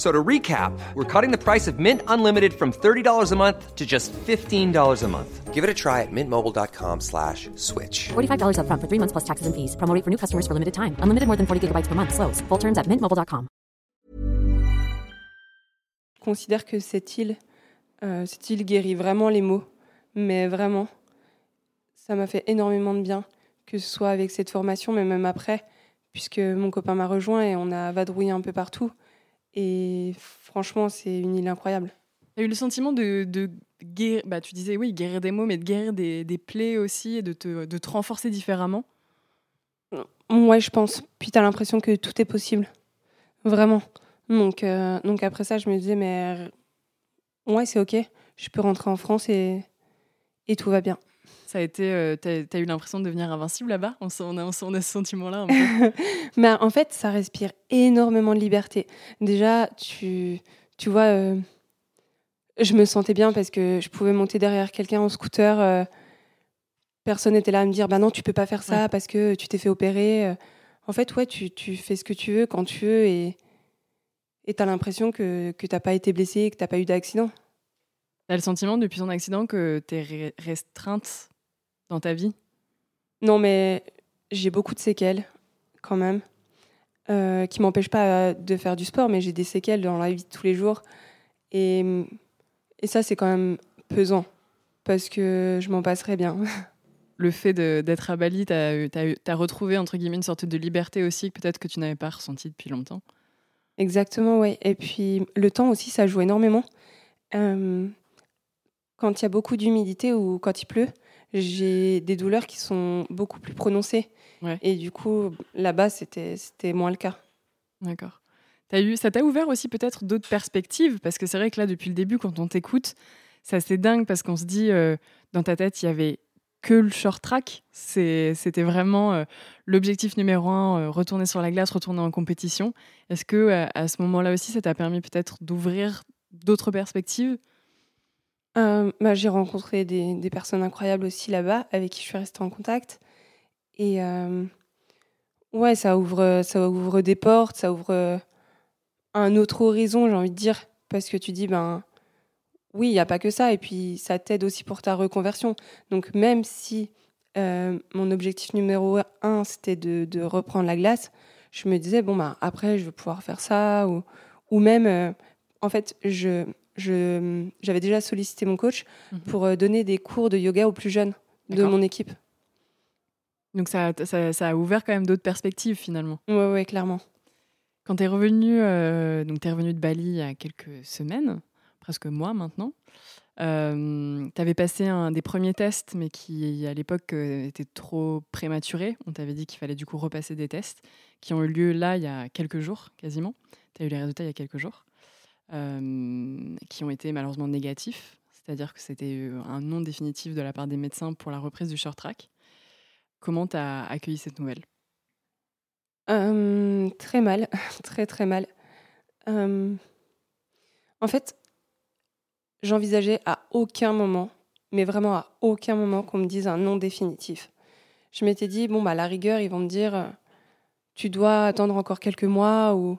So to recap, we're cutting the price of Mint Unlimited from $30 a month to just $15 a month. Give it a try at mintmobile.com slash switch. $45 up front for three months plus taxes and fees. Promo rate for new customers for limited time. Unlimited more than 40 gigabytes per month. Slows. Full terms at mintmobile.com. Je considère que cette île, euh, cette île guérit vraiment les maux. Mais vraiment, ça m'a fait énormément de bien. Que ce soit avec cette formation, mais même après, puisque mon copain m'a rejoint et on a vadrouillé un peu partout. Et franchement, c'est une île incroyable. Tu as eu le sentiment de, de guérir, bah, tu disais oui, guérir des mots, mais de guérir des, des plaies aussi et de te, de te renforcer différemment? Ouais, je pense. Puis tu as l'impression que tout est possible. Vraiment. Donc, euh, donc après ça, je me disais, mais ouais, c'est ok. Je peux rentrer en France et, et tout va bien. Ça a été, euh, t'as as eu l'impression de devenir invincible là-bas? On, on, a, on a ce sentiment-là un peu. Mais (laughs) en fait, ça respire énormément de liberté. Déjà, tu, tu vois, euh, je me sentais bien parce que je pouvais monter derrière quelqu'un en scooter. euh, personne n'était là à me dire, bah non, tu peux pas faire ça Ouais. parce que tu t'es fait opérer. En fait, ouais, tu, tu fais ce que tu veux quand tu veux et et t'as l'impression que que t'as pas été blessé, que t'as pas eu d'accident. T'as le sentiment depuis ton accident que t'es re- restreinte dans ta vie? Non, mais j'ai beaucoup de séquelles quand même, euh, qui m'empêchent pas de faire du sport, mais j'ai des séquelles dans la vie de tous les jours. Et, et ça, c'est quand même pesant, parce que je m'en passerais bien. (laughs) Le fait d'être à Bali, t'as t'as retrouvé entre guillemets une sorte de liberté aussi, que peut-être que tu n'avais pas ressenti depuis longtemps? Exactement, ouais. Et puis le temps aussi, ça joue énormément. Euh, quand il y a beaucoup d'humidité ou quand il pleut, j'ai des douleurs qui sont beaucoup plus prononcées. Ouais. Et du coup, là-bas, c'était c'était moins le cas. D'accord. Eu, ça t'a ouvert aussi peut-être d'autres perspectives? Parce que c'est vrai que là, depuis le début, quand on t'écoute, c'est assez dingue parce qu'on se dit, euh, dans ta tête, il y avait que le short track. C'est- C'était vraiment euh, l'objectif numéro un, euh, retourner sur la glace, retourner en compétition. Est-ce que euh, à ce moment-là aussi, ça t'a permis peut-être d'ouvrir d'autres perspectives? Euh, bah, j'ai rencontré des, des personnes incroyables aussi là-bas, avec qui je suis restée en contact. Et euh, ouais, ça ouvre, ça ouvre des portes, ça ouvre un autre horizon, j'ai envie de dire. Parce que tu dis, ben oui, il n'y a pas que ça. Et puis, ça t'aide aussi pour ta reconversion. Donc, même si euh, mon objectif numéro un, c'était de, de reprendre la glace, je me disais, bon, ben, après, je vais pouvoir faire ça. Ou, ou même, euh, en fait, je, j'avais déjà sollicité mon coach Mhm. pour euh, donner des cours de yoga aux plus jeunes de mon équipe. Donc ça, ça, ça a ouvert quand même d'autres perspectives finalement. Ouais, ouais, clairement. Quand tu es revenu, euh, donc t'es revenu de Bali il y a quelques semaines, presque mois maintenant. Euh, tu avais passé un des premiers tests, mais qui à l'époque euh, étaient trop prématurés. On t'avait dit qu'il fallait du coup repasser des tests qui ont eu lieu là il y a quelques jours quasiment. Tu as eu les résultats il y a quelques jours, euh, qui ont été malheureusement négatifs. C'est-à-dire que c'était euh, un non définitif de la part des médecins pour la reprise du short track. Comment tu as accueilli cette nouvelle? Euh, très mal, (laughs) très très mal. En fait, j'envisageais à aucun moment, mais vraiment à aucun moment, qu'on me dise un non définitif. Je m'étais dit, bon, bah, à la rigueur, ils vont me dire, tu dois attendre encore quelques mois ou,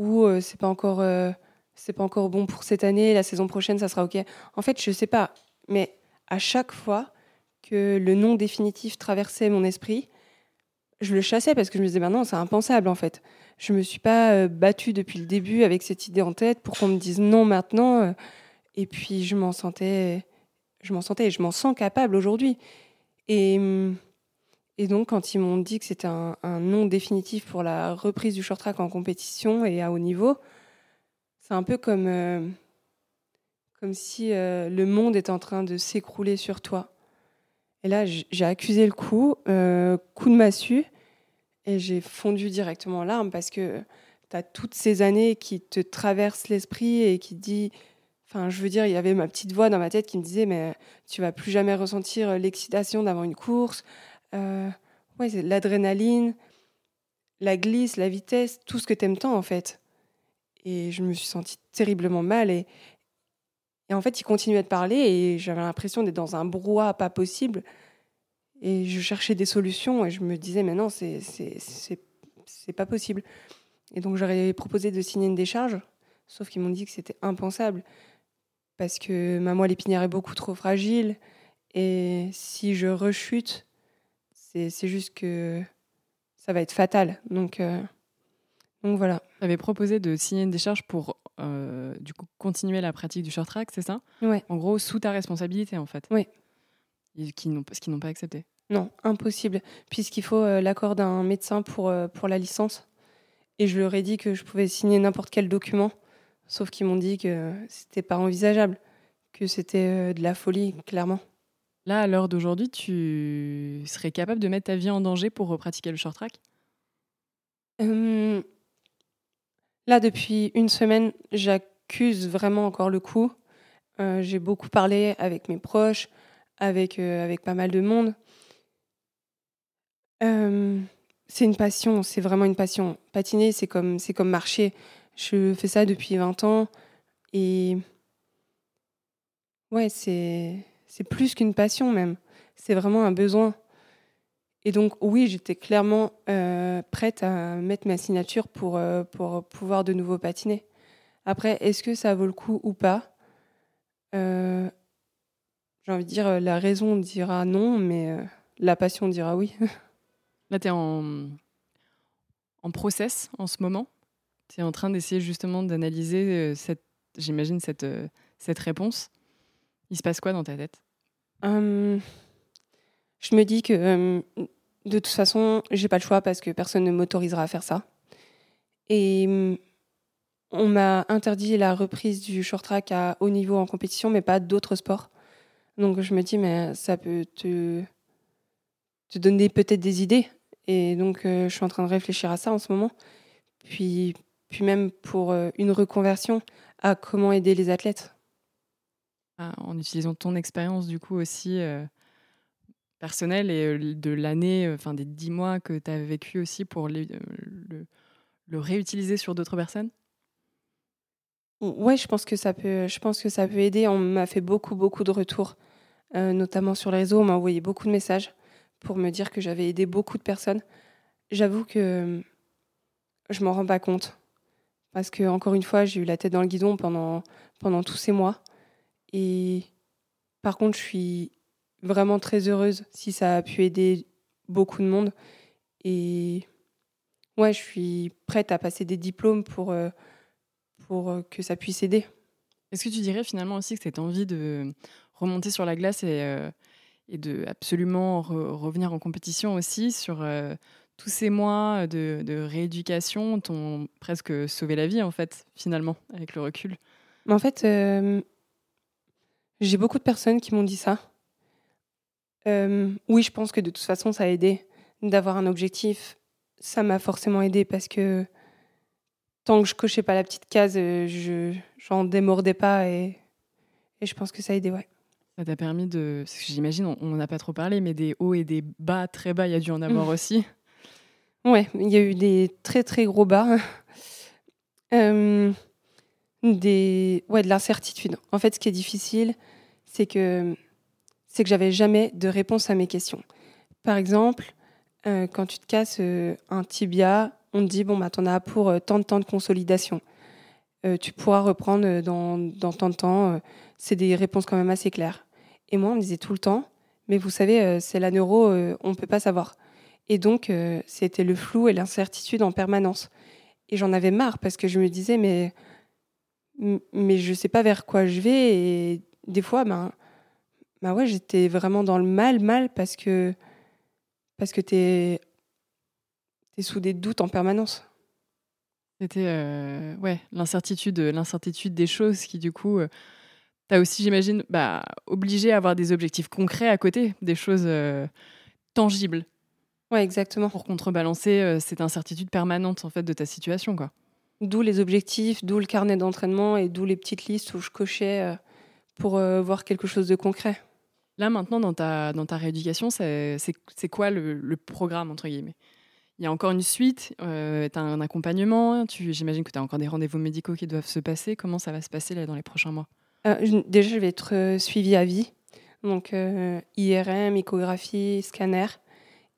ou euh, c'est pas encore. euh, c'est pas encore bon pour cette année, la saison prochaine, ça sera OK. En fait, je sais pas, mais à chaque fois que le non définitif traversait mon esprit, je le chassais parce que je me disais, ben non, c'est impensable en fait. Je me suis pas euh, battue depuis le début avec cette idée en tête pour qu'on me dise non maintenant. et puis je m'en sentais, je m'en sentais je m'en sens capable aujourd'hui. Et, hum, et donc quand ils m'ont dit que c'était un, non définitif pour la reprise du short track en compétition et à haut niveau, c'est un peu comme, euh, comme si euh, le monde était en train de s'écrouler sur toi. Et là, j'ai accusé le coup, euh, coup de massue, et j'ai fondu directement en larmes parce que tu as toutes ces années qui te traversent l'esprit et qui te dit. Enfin, je veux dire, il y avait ma petite voix dans ma tête qui me disait Mais tu vas plus jamais ressentir l'excitation d'avant une course. Euh, ouais, l'adrénaline, la glisse, la vitesse, tout ce que t'aimes tant en fait. Et je me suis sentie terriblement mal et, et en fait il continuait de parler et j'avais l'impression d'être dans un brouhaha pas possible. Et je cherchais des solutions et je me disais mais non c'est c'est c'est c'est pas possible. Et donc j'aurais proposé de signer une décharge, sauf qu'ils m'ont dit que c'était impensable parce que ma moelle épinière est beaucoup trop fragile et si je rechute, c'est juste que ça va être fatal. Donc, euh, donc voilà. Tu avais proposé de signer une décharge pour euh, du coup continuer la pratique du short track, c'est ça? Ouais. En gros, sous ta responsabilité en fait. Oui. Qui n'ont, ce qu'ils n'ont pas accepté. Non, impossible, puisqu'il faut euh, l'accord d'un médecin pour, pour la licence. Et je leur ai dit que je pouvais signer n'importe quel document, sauf qu'ils m'ont dit que c'était pas envisageable, que c'était de la folie, clairement. Là, à l'heure d'aujourd'hui, tu serais capable de mettre ta vie en danger pour pratiquer le short track? Là, depuis une semaine, j'accuse vraiment encore le coup. Euh, J'ai beaucoup parlé avec mes proches, avec, euh, avec pas mal de monde. C'est une passion, c'est vraiment une passion. Patiner, c'est comme, comme marcher. Je fais ça depuis 20 ans et ouais, c'est, c'est plus qu'une passion même. C'est vraiment un besoin. Et donc, oui, j'étais clairement euh, prête à mettre ma signature pour, euh, pour pouvoir de nouveau patiner. Après, est-ce que ça vaut le coup ou pas? Euh, J'ai envie de dire, la raison dira non, mais la passion dira oui. (laughs) Là, tu es en, en process en ce moment? Tu es en train d'essayer justement d'analyser, cette, j'imagine, cette, cette réponse? Il se passe quoi dans ta tête? Hum, je me dis que hum, de toute façon, j'ai pas le choix parce que personne ne m'autorisera à faire ça. Et hum, on m'a interdit la reprise du short track à haut niveau en compétition, mais pas d'autres sports. Donc je me dis, mais ça peut te, te donner peut-être des idées. Et donc euh, je suis en train de réfléchir à ça en ce moment. Puis, puis même pour euh, une reconversion à comment aider les athlètes. Ah, En utilisant ton expérience, du coup, aussi euh, personnelle et euh, de l'année, euh, enfin des dix mois que tu as vécu aussi pour le, réutiliser sur d'autres personnes? Ouais, je pense que ça peut, je pense que ça peut aider. On m'a fait beaucoup, beaucoup de retours, notamment sur les réseaux. On m'a envoyé beaucoup de messages pour me dire que j'avais aidé beaucoup de personnes. J'avoue que je m'en rends pas compte parce que encore une fois, j'ai eu la tête dans le guidon pendant pendant tous ces mois. Et par contre, je suis vraiment très heureuse si ça a pu aider beaucoup de monde. Et ouais, je suis prête à passer des diplômes pour euh, pour euh, que ça puisse aider. Est-ce que tu dirais finalement aussi que cette envie de remonter sur la glace et, euh, et de absolument re- revenir en compétition aussi sur euh, tous ces mois de, de rééducation t'ont presque sauvé la vie en fait finalement avec le recul? En fait, j'ai beaucoup de personnes qui m'ont dit ça. Euh, oui, je pense que de toute façon, ça a aidé d'avoir un objectif. Ça m'a forcément aidé parce que tant que je cochais pas la petite case, euh, je j'en démordais pas et, et je pense que ça a aidé, ouais. Ça t'a permis de. J'imagine, on n'en a pas trop parlé, mais des hauts et des bas très bas, il y a dû en avoir Mm. aussi. Ouais, il y a eu des très très gros bas. (laughs) Euh, ouais, de l'incertitude. En fait, ce qui est difficile, c'est que c'est que j'avais jamais de réponse à mes questions. Par exemple, euh, quand tu te casses euh, un tibia, on te dit bon bah t'en as pour euh, tant de temps de consolidation. Tu pourras reprendre dans, dans tant de temps. c'est des réponses quand même assez claires. Et moi, on me disait tout le temps, mais vous savez, c'est la neuro, on peut pas savoir. Et donc, c'était le flou et l'incertitude en permanence. Et j'en avais marre parce que je me disais, mais, mais je sais pas vers quoi je vais. Et des fois, ben, ben ouais, j'étais vraiment dans le mal, mal, parce que, parce que t'es es sous des doutes en permanence. C'était euh, ouais, l'incertitude, l'incertitude des choses qui, du coup, euh, t'as aussi, j'imagine, bah, obligé à avoir des objectifs concrets à côté, des choses euh, tangibles Ouais, exactement. pour contrebalancer cette incertitude permanente en fait de ta situation, quoi. D'où les objectifs, d'où le carnet d'entraînement et d'où les petites listes où je cochais euh, pour euh, voir quelque chose de concret. Là, maintenant, dans ta, dans ta rééducation, c'est quoi le, le programme, entre guillemets? Il y a encore une suite, euh, tu as un accompagnement, j'imagine que tu as encore des rendez-vous médicaux qui doivent se passer. Comment ça va se passer là, dans les prochains mois? Euh, Déjà, je vais être suivie à vie. Donc, IRM, échographie, scanner.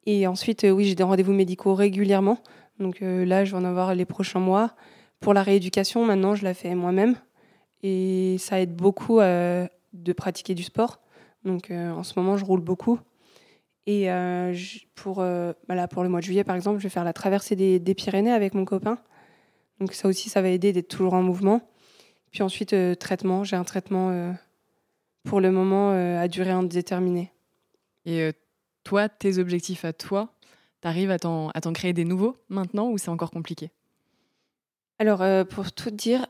Et ensuite, oui, j'ai des rendez-vous médicaux régulièrement. Donc là, je vais en avoir les prochains mois. Pour la rééducation, maintenant, je la fais moi-même. Et ça aide beaucoup de pratiquer du sport. Donc en ce moment, je roule beaucoup. Et euh, pour, euh, bah pour le mois de juillet, par exemple, je vais faire la traversée des, Pyrénées avec mon copain. Donc ça aussi, ça va aider d'être toujours en mouvement. Puis ensuite, euh, traitement. J'ai un traitement pour le moment à durée indéterminée. Et toi, tes objectifs à toi, tu arrives à t'en créer des nouveaux maintenant ou c'est encore compliqué? Alors, pour tout dire,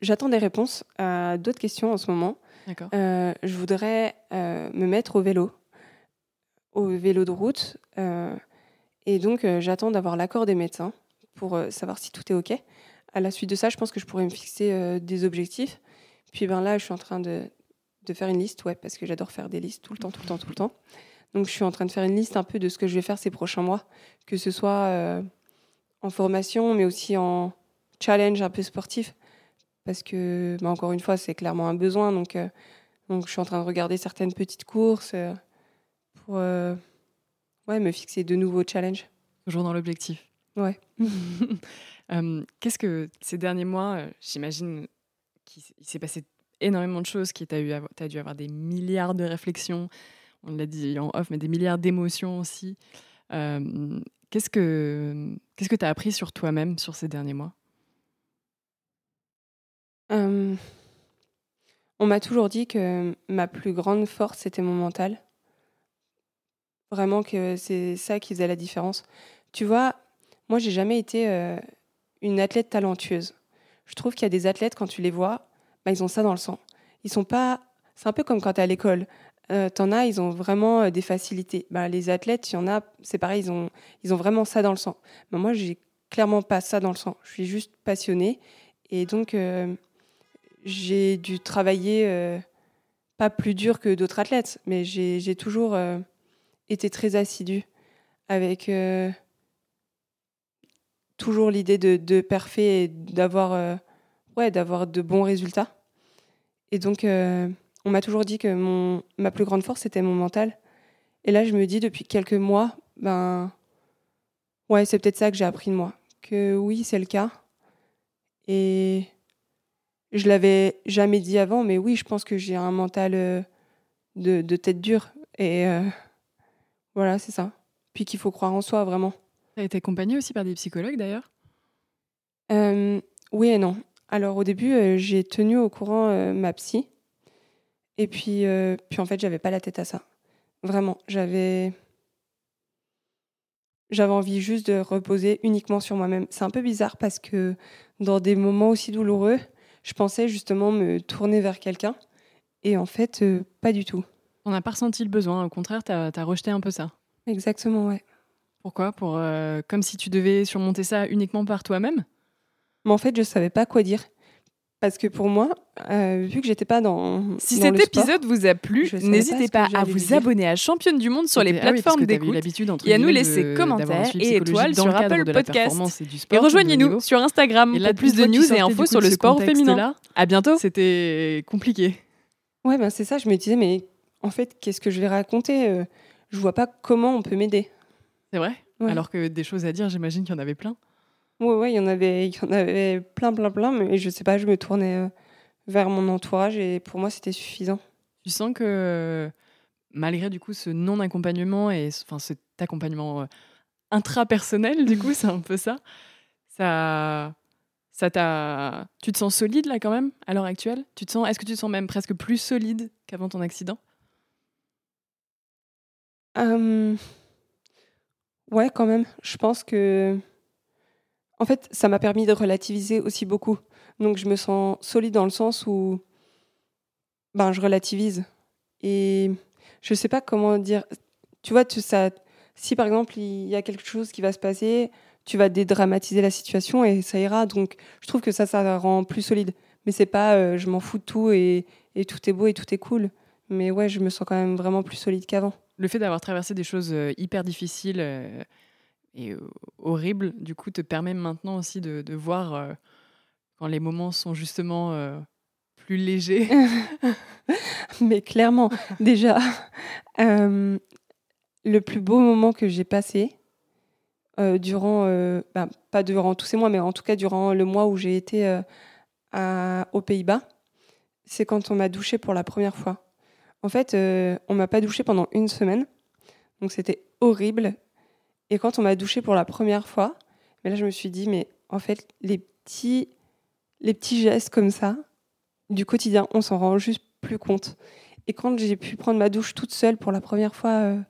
j'attends des réponses à d'autres questions en ce moment. D'accord. je voudrais me mettre au vélo au vélo de route. Euh, et donc, euh, j'attends d'avoir l'accord des médecins pour euh, savoir si tout est OK. À la suite de ça, je pense que je pourrais me fixer des objectifs. Puis ben là, je suis en train de, de faire une liste, ouais, parce que j'adore faire des listes tout le temps, tout le temps, tout le temps. Donc, je suis en train de faire une liste un peu de ce que je vais faire ces prochains mois, que ce soit en formation, mais aussi en challenge un peu sportif, parce que, ben, encore une fois, c'est clairement un besoin. Donc, donc, je suis en train de regarder certaines petites courses pour euh, ouais, me fixer de nouveaux challenges. Toujours dans l'objectif. Ouais. (laughs) Euh, qu'est-ce que ces derniers mois, euh, j'imagine qu'il s'est passé énormément de choses, tu as, as, dû avoir des milliards de réflexions, on l'a dit en off, mais des milliards d'émotions aussi. qu'est-ce que qu'est-ce que tu as appris sur toi-même sur ces derniers mois? On m'a toujours dit que ma plus grande force, c'était mon mental. Vraiment que c'est ça qui faisait la différence. Tu vois, moi, j'ai jamais été euh, une athlète talentueuse. Je trouve qu'il y a des athlètes, quand tu les vois, bah, ils ont ça dans le sang. Ils sont pas. C'est un peu comme quand tu es à l'école. Euh, T'en as, ils ont vraiment euh, des facilités. Bah, les athlètes, il y en a, c'est pareil, ils ont, ils ont vraiment ça dans le sang. Mais moi, j'ai clairement pas ça dans le sang. Je suis juste passionnée. Et donc, euh, j'ai dû travailler pas plus dur que d'autres athlètes, mais j'ai toujours était très assidu avec toujours l'idée de, de parfait et d'avoir ouais, de bons résultats. Et donc, on m'a toujours dit que mon, ma plus grande force, c'était mon mental. Et là, je me dis depuis quelques mois, ben, ouais, c'est peut-être ça que j'ai appris de moi. Que oui, c'est le cas. Et je l'avais jamais dit avant, mais oui, je pense que j'ai un mental de, de, tête dure. Et voilà, c'est ça. Puis qu'il faut croire en soi, vraiment. Tu as été accompagnée aussi par des psychologues d'ailleurs? Euh, Oui et non. Alors au début, euh, j'ai tenu au courant euh, ma psy. Et puis, puis en fait, j'avais pas la tête à ça. Vraiment, j'avais j'avais envie juste de reposer uniquement sur moi-même. C'est un peu bizarre parce que dans des moments aussi douloureux, je pensais justement me tourner vers quelqu'un. Et en fait, pas du tout. On n'a pas ressenti le besoin, au contraire, tu as, rejeté un peu ça. Exactement, ouais. Pourquoi? Pour euh, Comme si tu devais surmonter ça uniquement par toi-même? Mais en fait, je savais pas quoi dire. Parce que pour moi, euh, vu que j'étais pas dans. Si cet épisode vous a plu, n'hésitez pas, à vous abonner à Championne du Monde sur les ah plateformes d'écoute et à nous laisser commentaires et étoiles sur Apple Podcast. Et rejoignez-nous sur Instagram pour plus de news et infos sur le sport féminin. À bientôt. C'était compliqué. Ouais, ben c'est ça. Je me disais, mais en fait, qu'est-ce que je vais raconter euh, Je vois pas comment on peut m'aider. C'est vrai? Alors que des choses à dire, j'imagine qu'il y en avait plein. Ouais, il y en avait, il y en avait plein, plein, plein, mais je sais pas, je me tournais euh, vers mon entourage et pour moi, c'était suffisant. Tu sens que malgré du coup ce non-accompagnement et enfin cet accompagnement euh, intrapersonnel, du coup, (laughs) c'est un peu ça, ça ça t'a tu te sens solide là quand même à l'heure actuelle? Tu te sens est-ce que tu te sens même presque plus solide qu'avant ton accident? Euh, ouais, quand même. Je pense que. En fait, ça m'a permis de relativiser aussi beaucoup. Donc, je me sens solide dans le sens où. Ben, je relativise. Et je sais pas comment dire. Tu vois, ça, si par exemple, il y a quelque chose qui va se passer, tu vas dédramatiser la situation et ça ira. Donc, je trouve que ça, ça rend plus solide. Mais c'est pas euh, je m'en fous de tout et, et tout est beau et tout est cool. Mais ouais, je me sens quand même vraiment plus solide qu'avant le fait d'avoir traversé des choses euh, hyper difficiles, euh, et horrible, du coup, te permet maintenant aussi de, voir quand les moments sont justement plus légers. (laughs) Mais clairement, déjà, (laughs) le plus beau moment que j'ai passé, durant, ben, pas durant tous ces mois, mais en tout cas durant le mois où j'ai été aux Pays-Bas, c'est quand on m'a douché pour la première fois. En fait, on m'a pas douché pendant une semaine, donc c'était horrible. Et quand on m'a douché pour la première fois, mais là je me suis dit, mais en fait, les petits, les petits gestes comme ça, du quotidien, on s'en rend juste plus compte. Et quand j'ai pu prendre ma douche toute seule pour la première fois euh,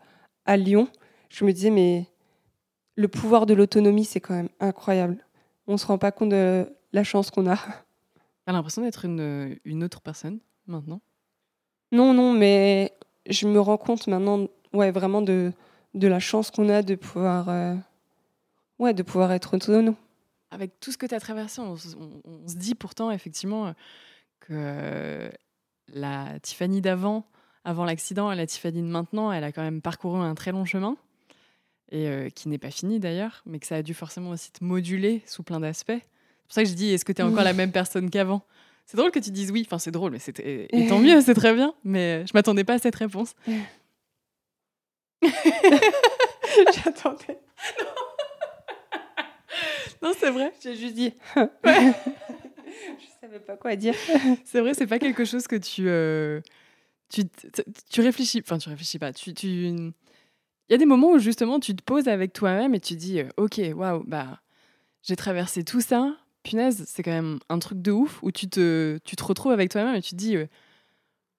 à Lyon, je me disais, mais le pouvoir de l'autonomie, c'est quand même incroyable. On ne se rend pas compte de la chance qu'on a. T'as l'impression d'être une, une, autre personne maintenant? Non, non, mais je me rends compte maintenant, ouais, vraiment de, de la chance qu'on a de pouvoir, euh, ouais, de pouvoir être autonome. Avec tout ce que tu as traversé, on, on, se dit pourtant effectivement que la Tiffany d'avant, avant l'accident, et la Tiffany de maintenant, elle a quand même parcouru un très long chemin, et euh, qui n'est pas fini d'ailleurs, mais que ça a dû forcément aussi te moduler sous plein d'aspects. C'est pour ça que je dis, est-ce que tu es encore la même personne qu'avant? C'est drôle que tu dises oui, enfin c'est drôle, mais c'est et (laughs) tant mieux, c'est très bien, mais je m'attendais pas à cette réponse. (laughs) (laughs) J'attendais. Non, c'est vrai. (laughs) J'ai juste dit. (laughs) je savais pas quoi dire. c'est vrai, c'est pas quelque chose que tu, euh, tu, tu réfléchis. Enfin, tu réfléchis pas. Tu, tu... Il y a des moments où justement tu te poses avec toi-même et tu dis, euh, ok, waouh, bah, j'ai traversé tout ça. Punaise, c'est quand même un truc de ouf où tu te, tu te retrouves avec toi-même et tu te dis, euh,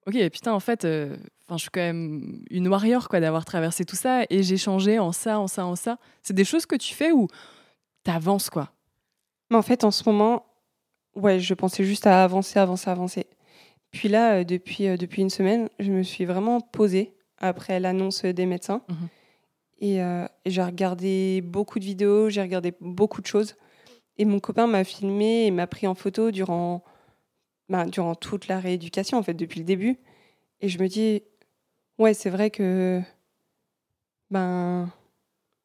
ok, putain, en fait, Enfin, je suis quand même une warrior quoi d'avoir traversé tout ça et j'ai changé en ça, en ça, en ça. C'est des choses que tu fais ou t'avances quoi? Mais en fait, en ce moment, ouais, je pensais juste à avancer, avancer, avancer. Puis là, euh, depuis, euh, depuis une semaine, je me suis vraiment posée après l'annonce des médecins. Mmh euh, et, j'ai regardé beaucoup de vidéos, j'ai regardé beaucoup de choses. Et mon copain m'a filmé et m'a pris en photo durant, ben, durant toute la rééducation, en fait, depuis le début. Et je me dis, Ouais, c'est vrai que ben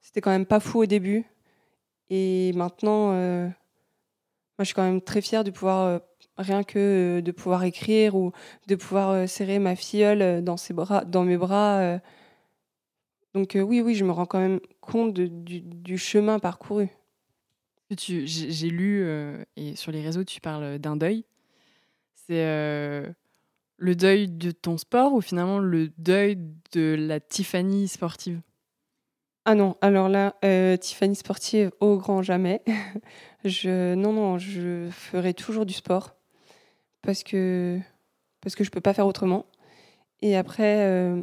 c'était quand même pas fou au début. Et maintenant, euh, moi, je suis quand même très fière de pouvoir, euh, rien que euh, de pouvoir écrire ou de pouvoir serrer ma filleule dans, ses bras, dans mes bras. Donc oui, oui, je me rends quand même compte du, du, chemin parcouru. J'ai lu, et sur les réseaux, tu parles d'un deuil. C'est le deuil de ton sport ou finalement le deuil de la Tiffany sportive? Ah non, alors là, euh, Tiffany sportive au grand jamais. (laughs) je, non, non, je ferai toujours du sport parce que, parce que je ne peux pas faire autrement. Et après, euh,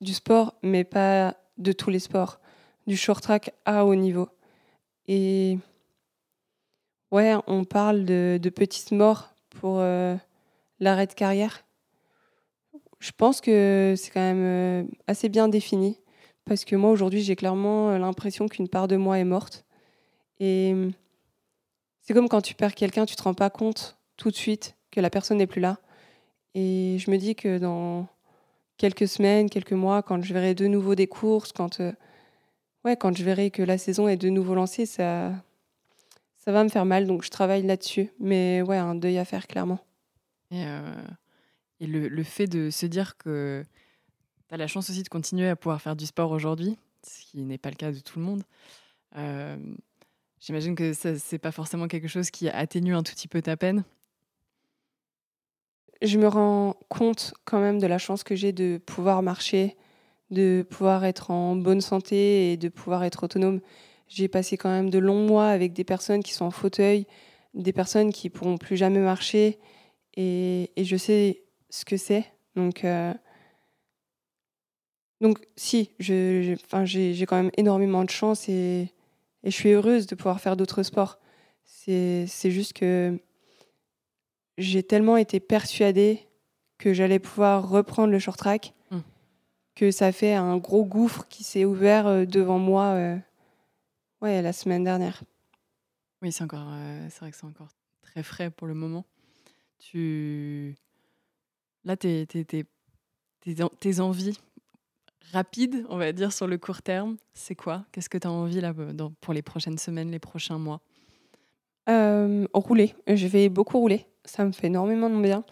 du sport, mais pas de tous les sports. Du short track à haut niveau. Et ouais, on parle de, de petites morts pour euh, l'arrêt de carrière je pense que c'est quand même euh, assez bien défini parce que moi aujourd'hui j'ai clairement euh, l'impression qu'une part de moi est morte et hum, c'est comme quand tu perds quelqu'un, tu te rends pas compte tout de suite que la personne n'est plus là. Et je me dis que dans quelques semaines, quelques mois, quand je verrai de nouveau des courses, quand euh, ouais, quand je verrai que la saison est de nouveau lancée, ça ça va me faire mal. Donc je travaille là-dessus, mais ouais, un deuil à faire clairement. Et et le, fait de se dire que tu as la chance aussi de continuer à pouvoir faire du sport aujourd'hui, ce qui n'est pas le cas de tout le monde, euh, j'imagine que ce n'est pas forcément quelque chose qui atténue un tout petit peu ta peine. Je me rends compte quand même de la chance que j'ai de pouvoir marcher, de pouvoir être en bonne santé et de pouvoir être autonome. J'ai passé quand même de longs mois avec des personnes qui sont en fauteuil, des personnes qui pourront plus jamais marcher. Et, et je sais ce que c'est. Donc, euh, donc si, j'ai quand même énormément de chance et, et, je suis heureuse de pouvoir faire d'autres sports. C'est juste que j'ai tellement été persuadée que j'allais pouvoir reprendre le short track mmh. que ça fait un gros gouffre qui s'est ouvert euh, devant moi euh, ouais, la semaine dernière. Oui, c'est encore, c'est vrai que c'est encore très frais pour le moment. Tu, Là, tes, tes, tes, tes, envies rapide, on va dire, sur le court terme, c'est quoi? Qu'est-ce que tu as envie là, dans, pour les prochaines semaines, les prochains mois? Euh, Rouler. Je vais beaucoup rouler. Ça me fait énormément de bien.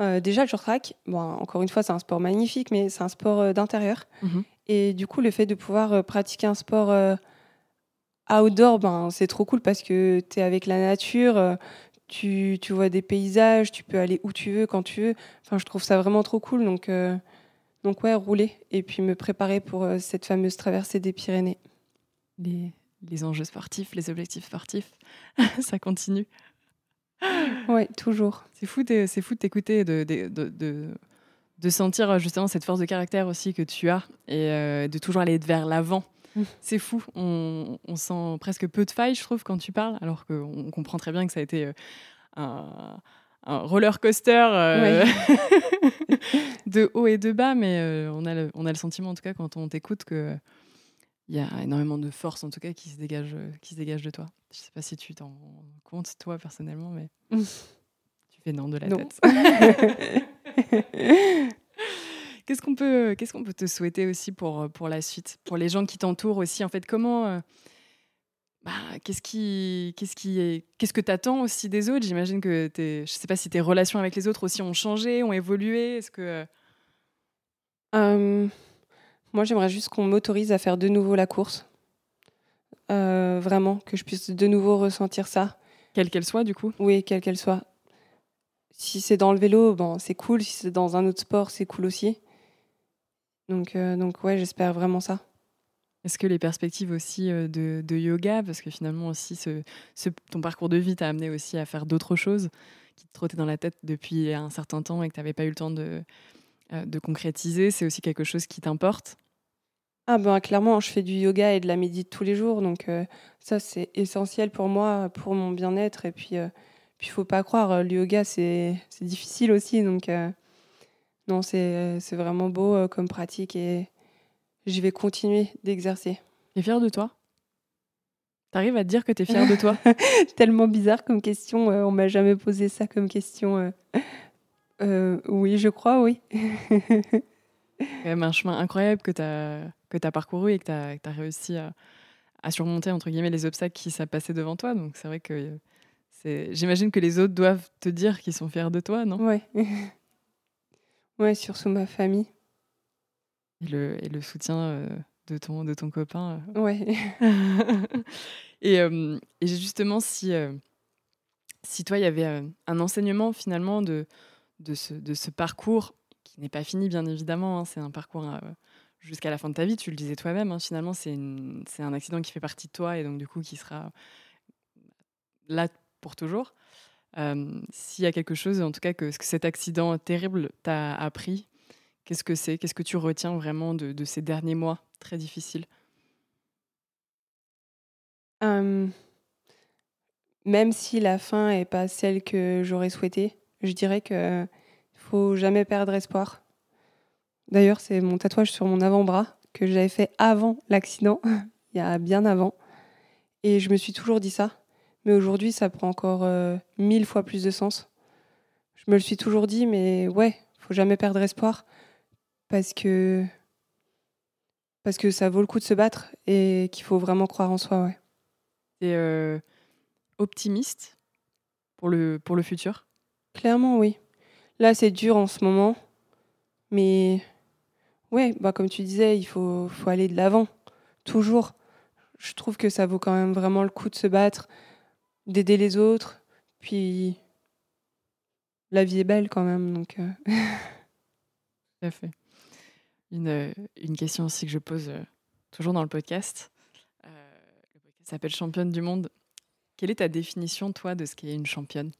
Euh, déjà, le short track, bon, encore une fois, c'est un sport magnifique, mais c'est un sport euh, d'intérieur. Mhm. Et du coup, le fait de pouvoir euh, pratiquer un sport euh, outdoor, ben, c'est trop cool parce que tu es avec la nature, euh, tu, tu vois des paysages, tu peux aller où tu veux, quand tu veux. Enfin, je trouve ça vraiment trop cool. Donc, euh, donc ouais, rouler. Et puis me préparer pour euh, cette fameuse traversée des Pyrénées. les, les enjeux sportifs, les objectifs sportifs, (laughs) ça continue. Ouais, toujours. C'est fou, de- c'est fou de t'écouter, de, de, de, sentir justement cette force de caractère aussi que tu as et euh, de toujours aller vers l'avant. (laughs) C'est fou, on, on sent presque peu de failles, je trouve, quand tu parles, alors qu'on comprend très bien que ça a été euh, un, un roller coaster euh, (laughs) de haut et de bas, mais euh, on, a le, on a le sentiment, en tout cas, quand on t'écoute, que il y a énormément de force, en tout cas, qui se dégage, qui se dégage de toi. Je sais pas si tu t'en rends compte, toi, personnellement, mais Mm. tu fais non de la Non. tête. (laughs) Qu'est-ce qu'on peut, qu'est-ce qu'on peut te souhaiter aussi pour, euh, pour la suite, pour les gens qui t'entourent aussi En fait, comment, euh, bah, qu'est-ce qui, qu'est-ce qui, est- qu'est-ce que t'attends aussi des autres? J'imagine que tes, je sais pas si tes relations avec les autres aussi ont changé, ont évolué. Est-ce que euh, Euh, moi, j'aimerais juste qu'on m'autorise à faire de nouveau la course. Euh, vraiment, que je puisse de nouveau ressentir ça. quelle qu'elle soit, du coup? Oui, quelle qu'elle soit. Si c'est dans le vélo, bon, c'est cool. Si c'est dans un autre sport, c'est cool aussi. Donc, euh, donc ouais, j'espère vraiment ça. Est-ce que les perspectives aussi euh, de, de yoga, parce que finalement aussi ce, ce- ton parcours de vie t'a amené aussi à faire d'autres choses qui te trottaient dans la tête depuis un certain temps et que tu n'avais pas eu le temps de, euh, de concrétiser, c'est aussi quelque chose qui t'importe? Ah ben clairement, je fais du yoga et de la médite tous les jours, donc euh, ça c'est essentiel pour moi, pour mon bien-être. Et puis, euh, puis faut pas croire, le yoga c'est c'est difficile aussi, donc euh, non c'est c'est vraiment beau euh, comme pratique et je vais continuer d'exercer. Tu es fière de toi? T'arrives à te dire que tu es fière de toi? (laughs) Tellement bizarre comme question, euh, on m'a jamais posé ça comme question. euh. Euh, oui, je crois, oui. (laughs) quand même un chemin incroyable que tu as, que as parcouru et que tu as, réussi à, à surmonter entre guillemets les obstacles qui s'est passé devant toi. Donc c'est vrai que euh, j'imagine que les autres doivent te dire qu'ils sont fiers de toi, non? Ouais. (laughs) ouais, surtout ma famille. et, le, et le soutien euh, de, ton, de ton copain. euh. Ouais. (laughs) et, euh, et justement, si, euh, si toi, il y avait euh, un enseignement finalement de, de, ce, de ce parcours, qui n'est pas fini bien évidemment, hein, c'est un parcours jusqu'à la fin de ta vie, tu le disais toi-même, hein, finalement, c'est un accident qui fait partie de toi et donc du coup qui sera là pour toujours. Euh, S'il y a quelque chose, en tout cas, que, cet accident terrible t'a appris, qu'est-ce que c'est? Qu'est-ce que tu retiens vraiment de, de ces derniers mois très difficiles? Même si la fin est pas celle que j'aurais souhaité, je dirais que faut jamais perdre espoir. D'ailleurs, c'est mon tatouage sur mon avant-bras que j'avais fait avant l'accident, (laughs) il y a bien avant. Et je me suis toujours dit ça. Mais aujourd'hui, ça prend encore euh, mille fois plus de sens. Je me le suis toujours dit, mais ouais, faut jamais perdre espoir parce que parce que ça vaut le coup de se battre et qu'il faut vraiment croire en soi, ouais. T'es euh, optimiste pour le, pour le futur? Clairement, oui. Là, c'est dur en ce moment. Mais ouais, bah, comme tu disais, il faut, faut aller de l'avant. Toujours. Je trouve que ça vaut quand même vraiment le coup de se battre, d'aider les autres. Puis la vie est belle quand même. Donc, euh, (laughs) Tout à fait. Une, euh, une question aussi que je pose euh, toujours dans le podcast. Euh, le podcast s'appelle Championne du monde. Quelle est ta définition, toi, de ce qu'est une championne?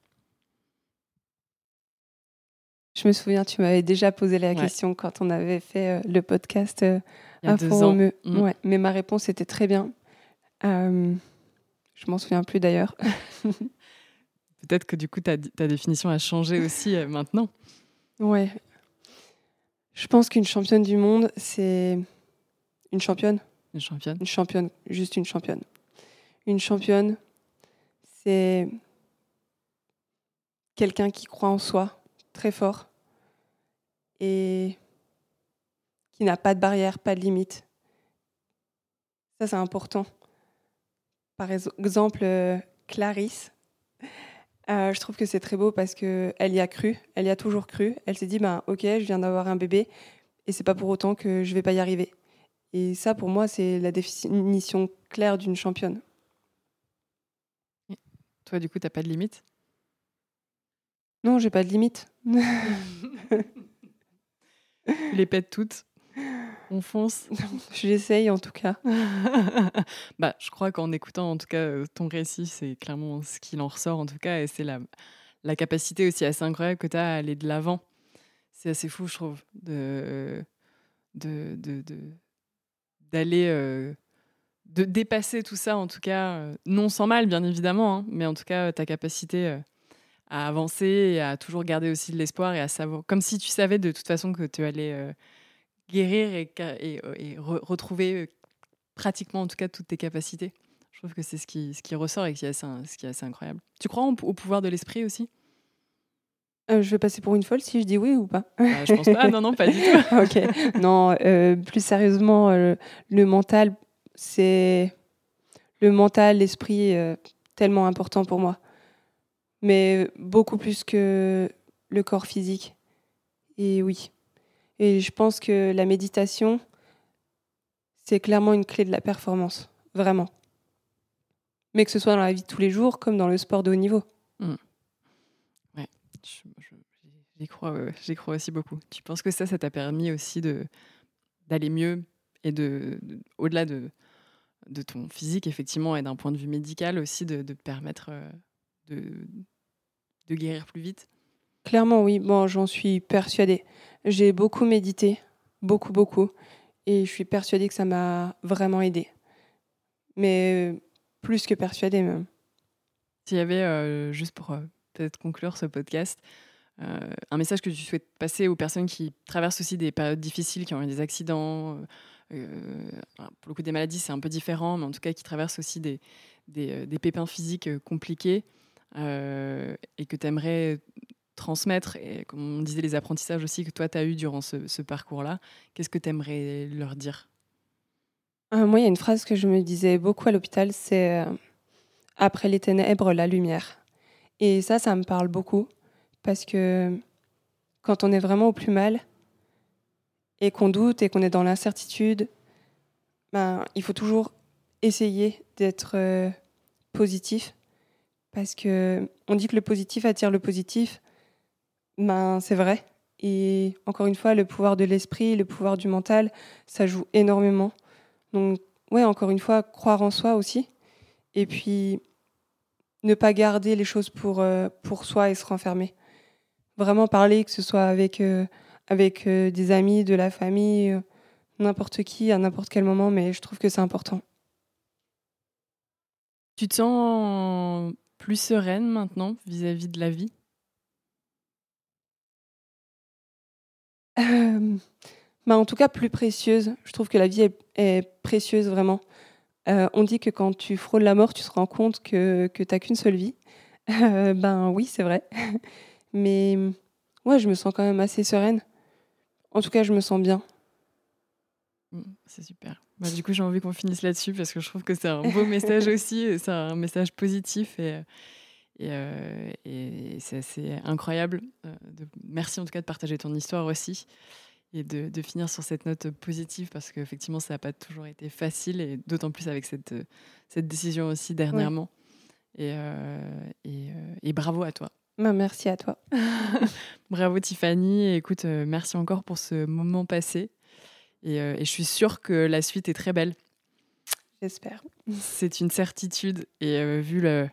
Je me souviens, tu m'avais déjà posé la Ouais. question quand on avait fait le podcast Il y a deux ans. Mm. Ouais, mais ma réponse était très bien. Je m'en souviens plus d'ailleurs. (laughs) Peut-être que du coup, ta, ta définition a changé aussi euh, maintenant. Ouais. Je pense qu'une championne du monde, c'est une championne. Une championne. Une championne, juste une championne. Une championne, c'est quelqu'un qui croit en soi très fort et qui n'a pas de barrière, pas de limite. Ça, c'est important. Par exemple, euh, Clarisse, euh, je trouve que c'est très beau parce qu'elle y a cru, elle y a toujours cru. Elle s'est dit, ben, ok, je viens d'avoir un bébé et c'est pas pour autant que je vais pas y arriver. Et ça, pour moi, c'est la définition claire d'une championne. Toi, du coup, t'as pas de limite? Non, j'ai pas de limite. (laughs) les pètes toutes? On fonce. (laughs) J'essaye en tout cas. (laughs) bah, je crois qu'en écoutant en tout cas euh, ton récit, c'est clairement ce qu'il en ressort en tout cas, et c'est la, la capacité aussi assez incroyable que tu as à aller de l'avant. C'est assez fou, je trouve, de d'aller de, de, d'aller euh, de dépasser tout ça en tout cas, euh, non sans mal bien évidemment, hein, mais en tout cas ta capacité à avancer et à toujours garder aussi de l'espoir et à savoir, comme si tu savais de toute façon que tu allais guérir et, et, et retrouver pratiquement en tout cas toutes tes capacités. Je trouve que c'est ce qui, ce qui ressort et qui est assez, ce qui est assez incroyable. Tu crois au pouvoir de l'esprit aussi? Euh, je vais passer pour une folle si je dis oui ou pas. Bah, je pense pas. Non, non, pas du tout. (laughs) ok. Non, euh, plus sérieusement, euh, le mental, c'est le mental, l'esprit, tellement important pour moi. Mais beaucoup plus que le corps physique. Et oui, et je pense que la méditation, c'est clairement une clé de la performance, vraiment. Mais que ce soit dans la vie de tous les jours comme dans le sport de haut niveau. Mmh. Ouais, j'y crois, crois aussi beaucoup. Tu penses que ça, ça t'a permis aussi de d'aller mieux et de, au-delà de, de ton physique, effectivement, et d'un point de vue médical aussi, de, de permettre euh, de, de guérir plus vite? Clairement, oui. Bon, j'en suis persuadée. J'ai beaucoup médité, beaucoup, beaucoup. Et je suis persuadée que ça m'a vraiment aidé. Mais plus que persuadée même. S'il y avait, euh, juste pour euh, peut-être conclure ce podcast, euh, un message que tu souhaites passer aux personnes qui traversent aussi des périodes difficiles, qui ont eu des accidents, pour le coup des maladies c'est un peu différent, mais en tout cas qui traversent aussi des, des, des pépins physiques compliqués, et que tu aimerais transmettre, et comme on disait, les apprentissages aussi que toi, tu as eu durant ce, parcours-là, qu'est-ce que tu aimerais leur dire? Euh, Moi, il y a une phrase que je me disais beaucoup à l'hôpital, c'est euh, Après les ténèbres, la lumière ». Et ça, ça me parle beaucoup, parce que quand on est vraiment au plus mal, et qu'on doute, et qu'on est dans l'incertitude, ben, il faut toujours essayer d'être euh, positif, parce que on dit que le positif attire le positif, ben, c'est vrai. Et encore une fois, le pouvoir de l'esprit, le pouvoir du mental, ça joue énormément. Donc, ouais, encore une fois, croire en soi aussi. Et puis, ne pas garder les choses pour, euh, pour soi et se renfermer. Vraiment parler, que ce soit avec, euh, avec euh, des amis, de la famille, n'importe qui, à n'importe quel moment, mais je trouve que c'est important. Tu te sens plus sereine maintenant vis à -vis de la vie? Bah, En tout cas, plus précieuse. Je trouve que la vie est, précieuse, vraiment. Euh, on dit que quand tu frôles la mort, tu te rends compte que, que tu n'as qu'une seule vie. Euh, ben oui, c'est vrai. (laughs) Mais ouais, je me sens quand même assez sereine. En tout cas, je me sens bien. Mmh, c'est super. Bah, du coup, j'ai envie qu'on finisse là-dessus parce que je trouve que c'est un beau message (laughs) aussi. C'est un message positif et, euh, et, c'est assez incroyable. Euh, de, merci en tout cas de partager ton histoire aussi et de, de finir sur cette note positive parce qu'effectivement, ça n'a pas toujours été facile et d'autant plus avec cette, cette décision aussi dernièrement. Et, euh, et, et, bravo à toi. Bah, merci à toi. (laughs) bravo Tiffany. Et écoute, merci encore pour ce moment passé. Et, et je suis sûre que la suite est très belle. J'espère. C'est une certitude. Et vu le,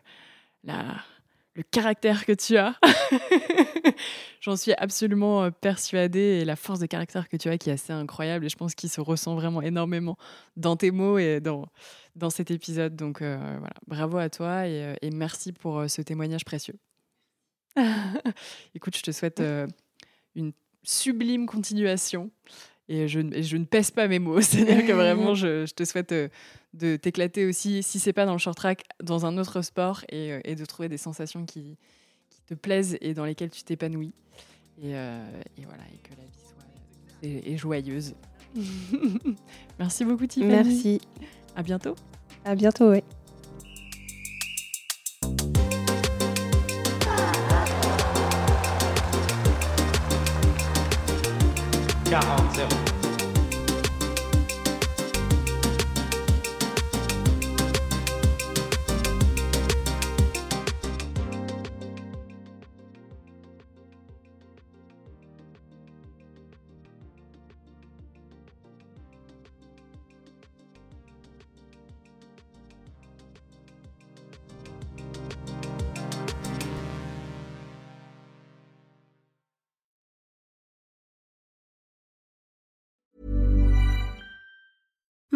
la, le caractère que tu as. (laughs) J'en suis absolument euh, persuadée et la force de caractère que tu as qui est assez incroyable et je pense qu'il se ressent vraiment énormément dans tes mots et dans, dans cet épisode. Donc euh, voilà, bravo à toi et, euh, et merci pour ce témoignage précieux. (laughs) Écoute, je te souhaite une sublime continuation et je, ne pèse pas mes mots. (laughs) C'est-à-dire que vraiment, je, te souhaite euh, de t'éclater aussi, si c'est pas dans le short track, dans un autre sport et, euh, de trouver des sensations qui, te plaisent et dans lesquelles tu t'épanouis. Et, euh, voilà, et que la vie soit et, joyeuse. (laughs) Merci beaucoup, Tiffany. Merci. À bientôt. À bientôt, oui. 40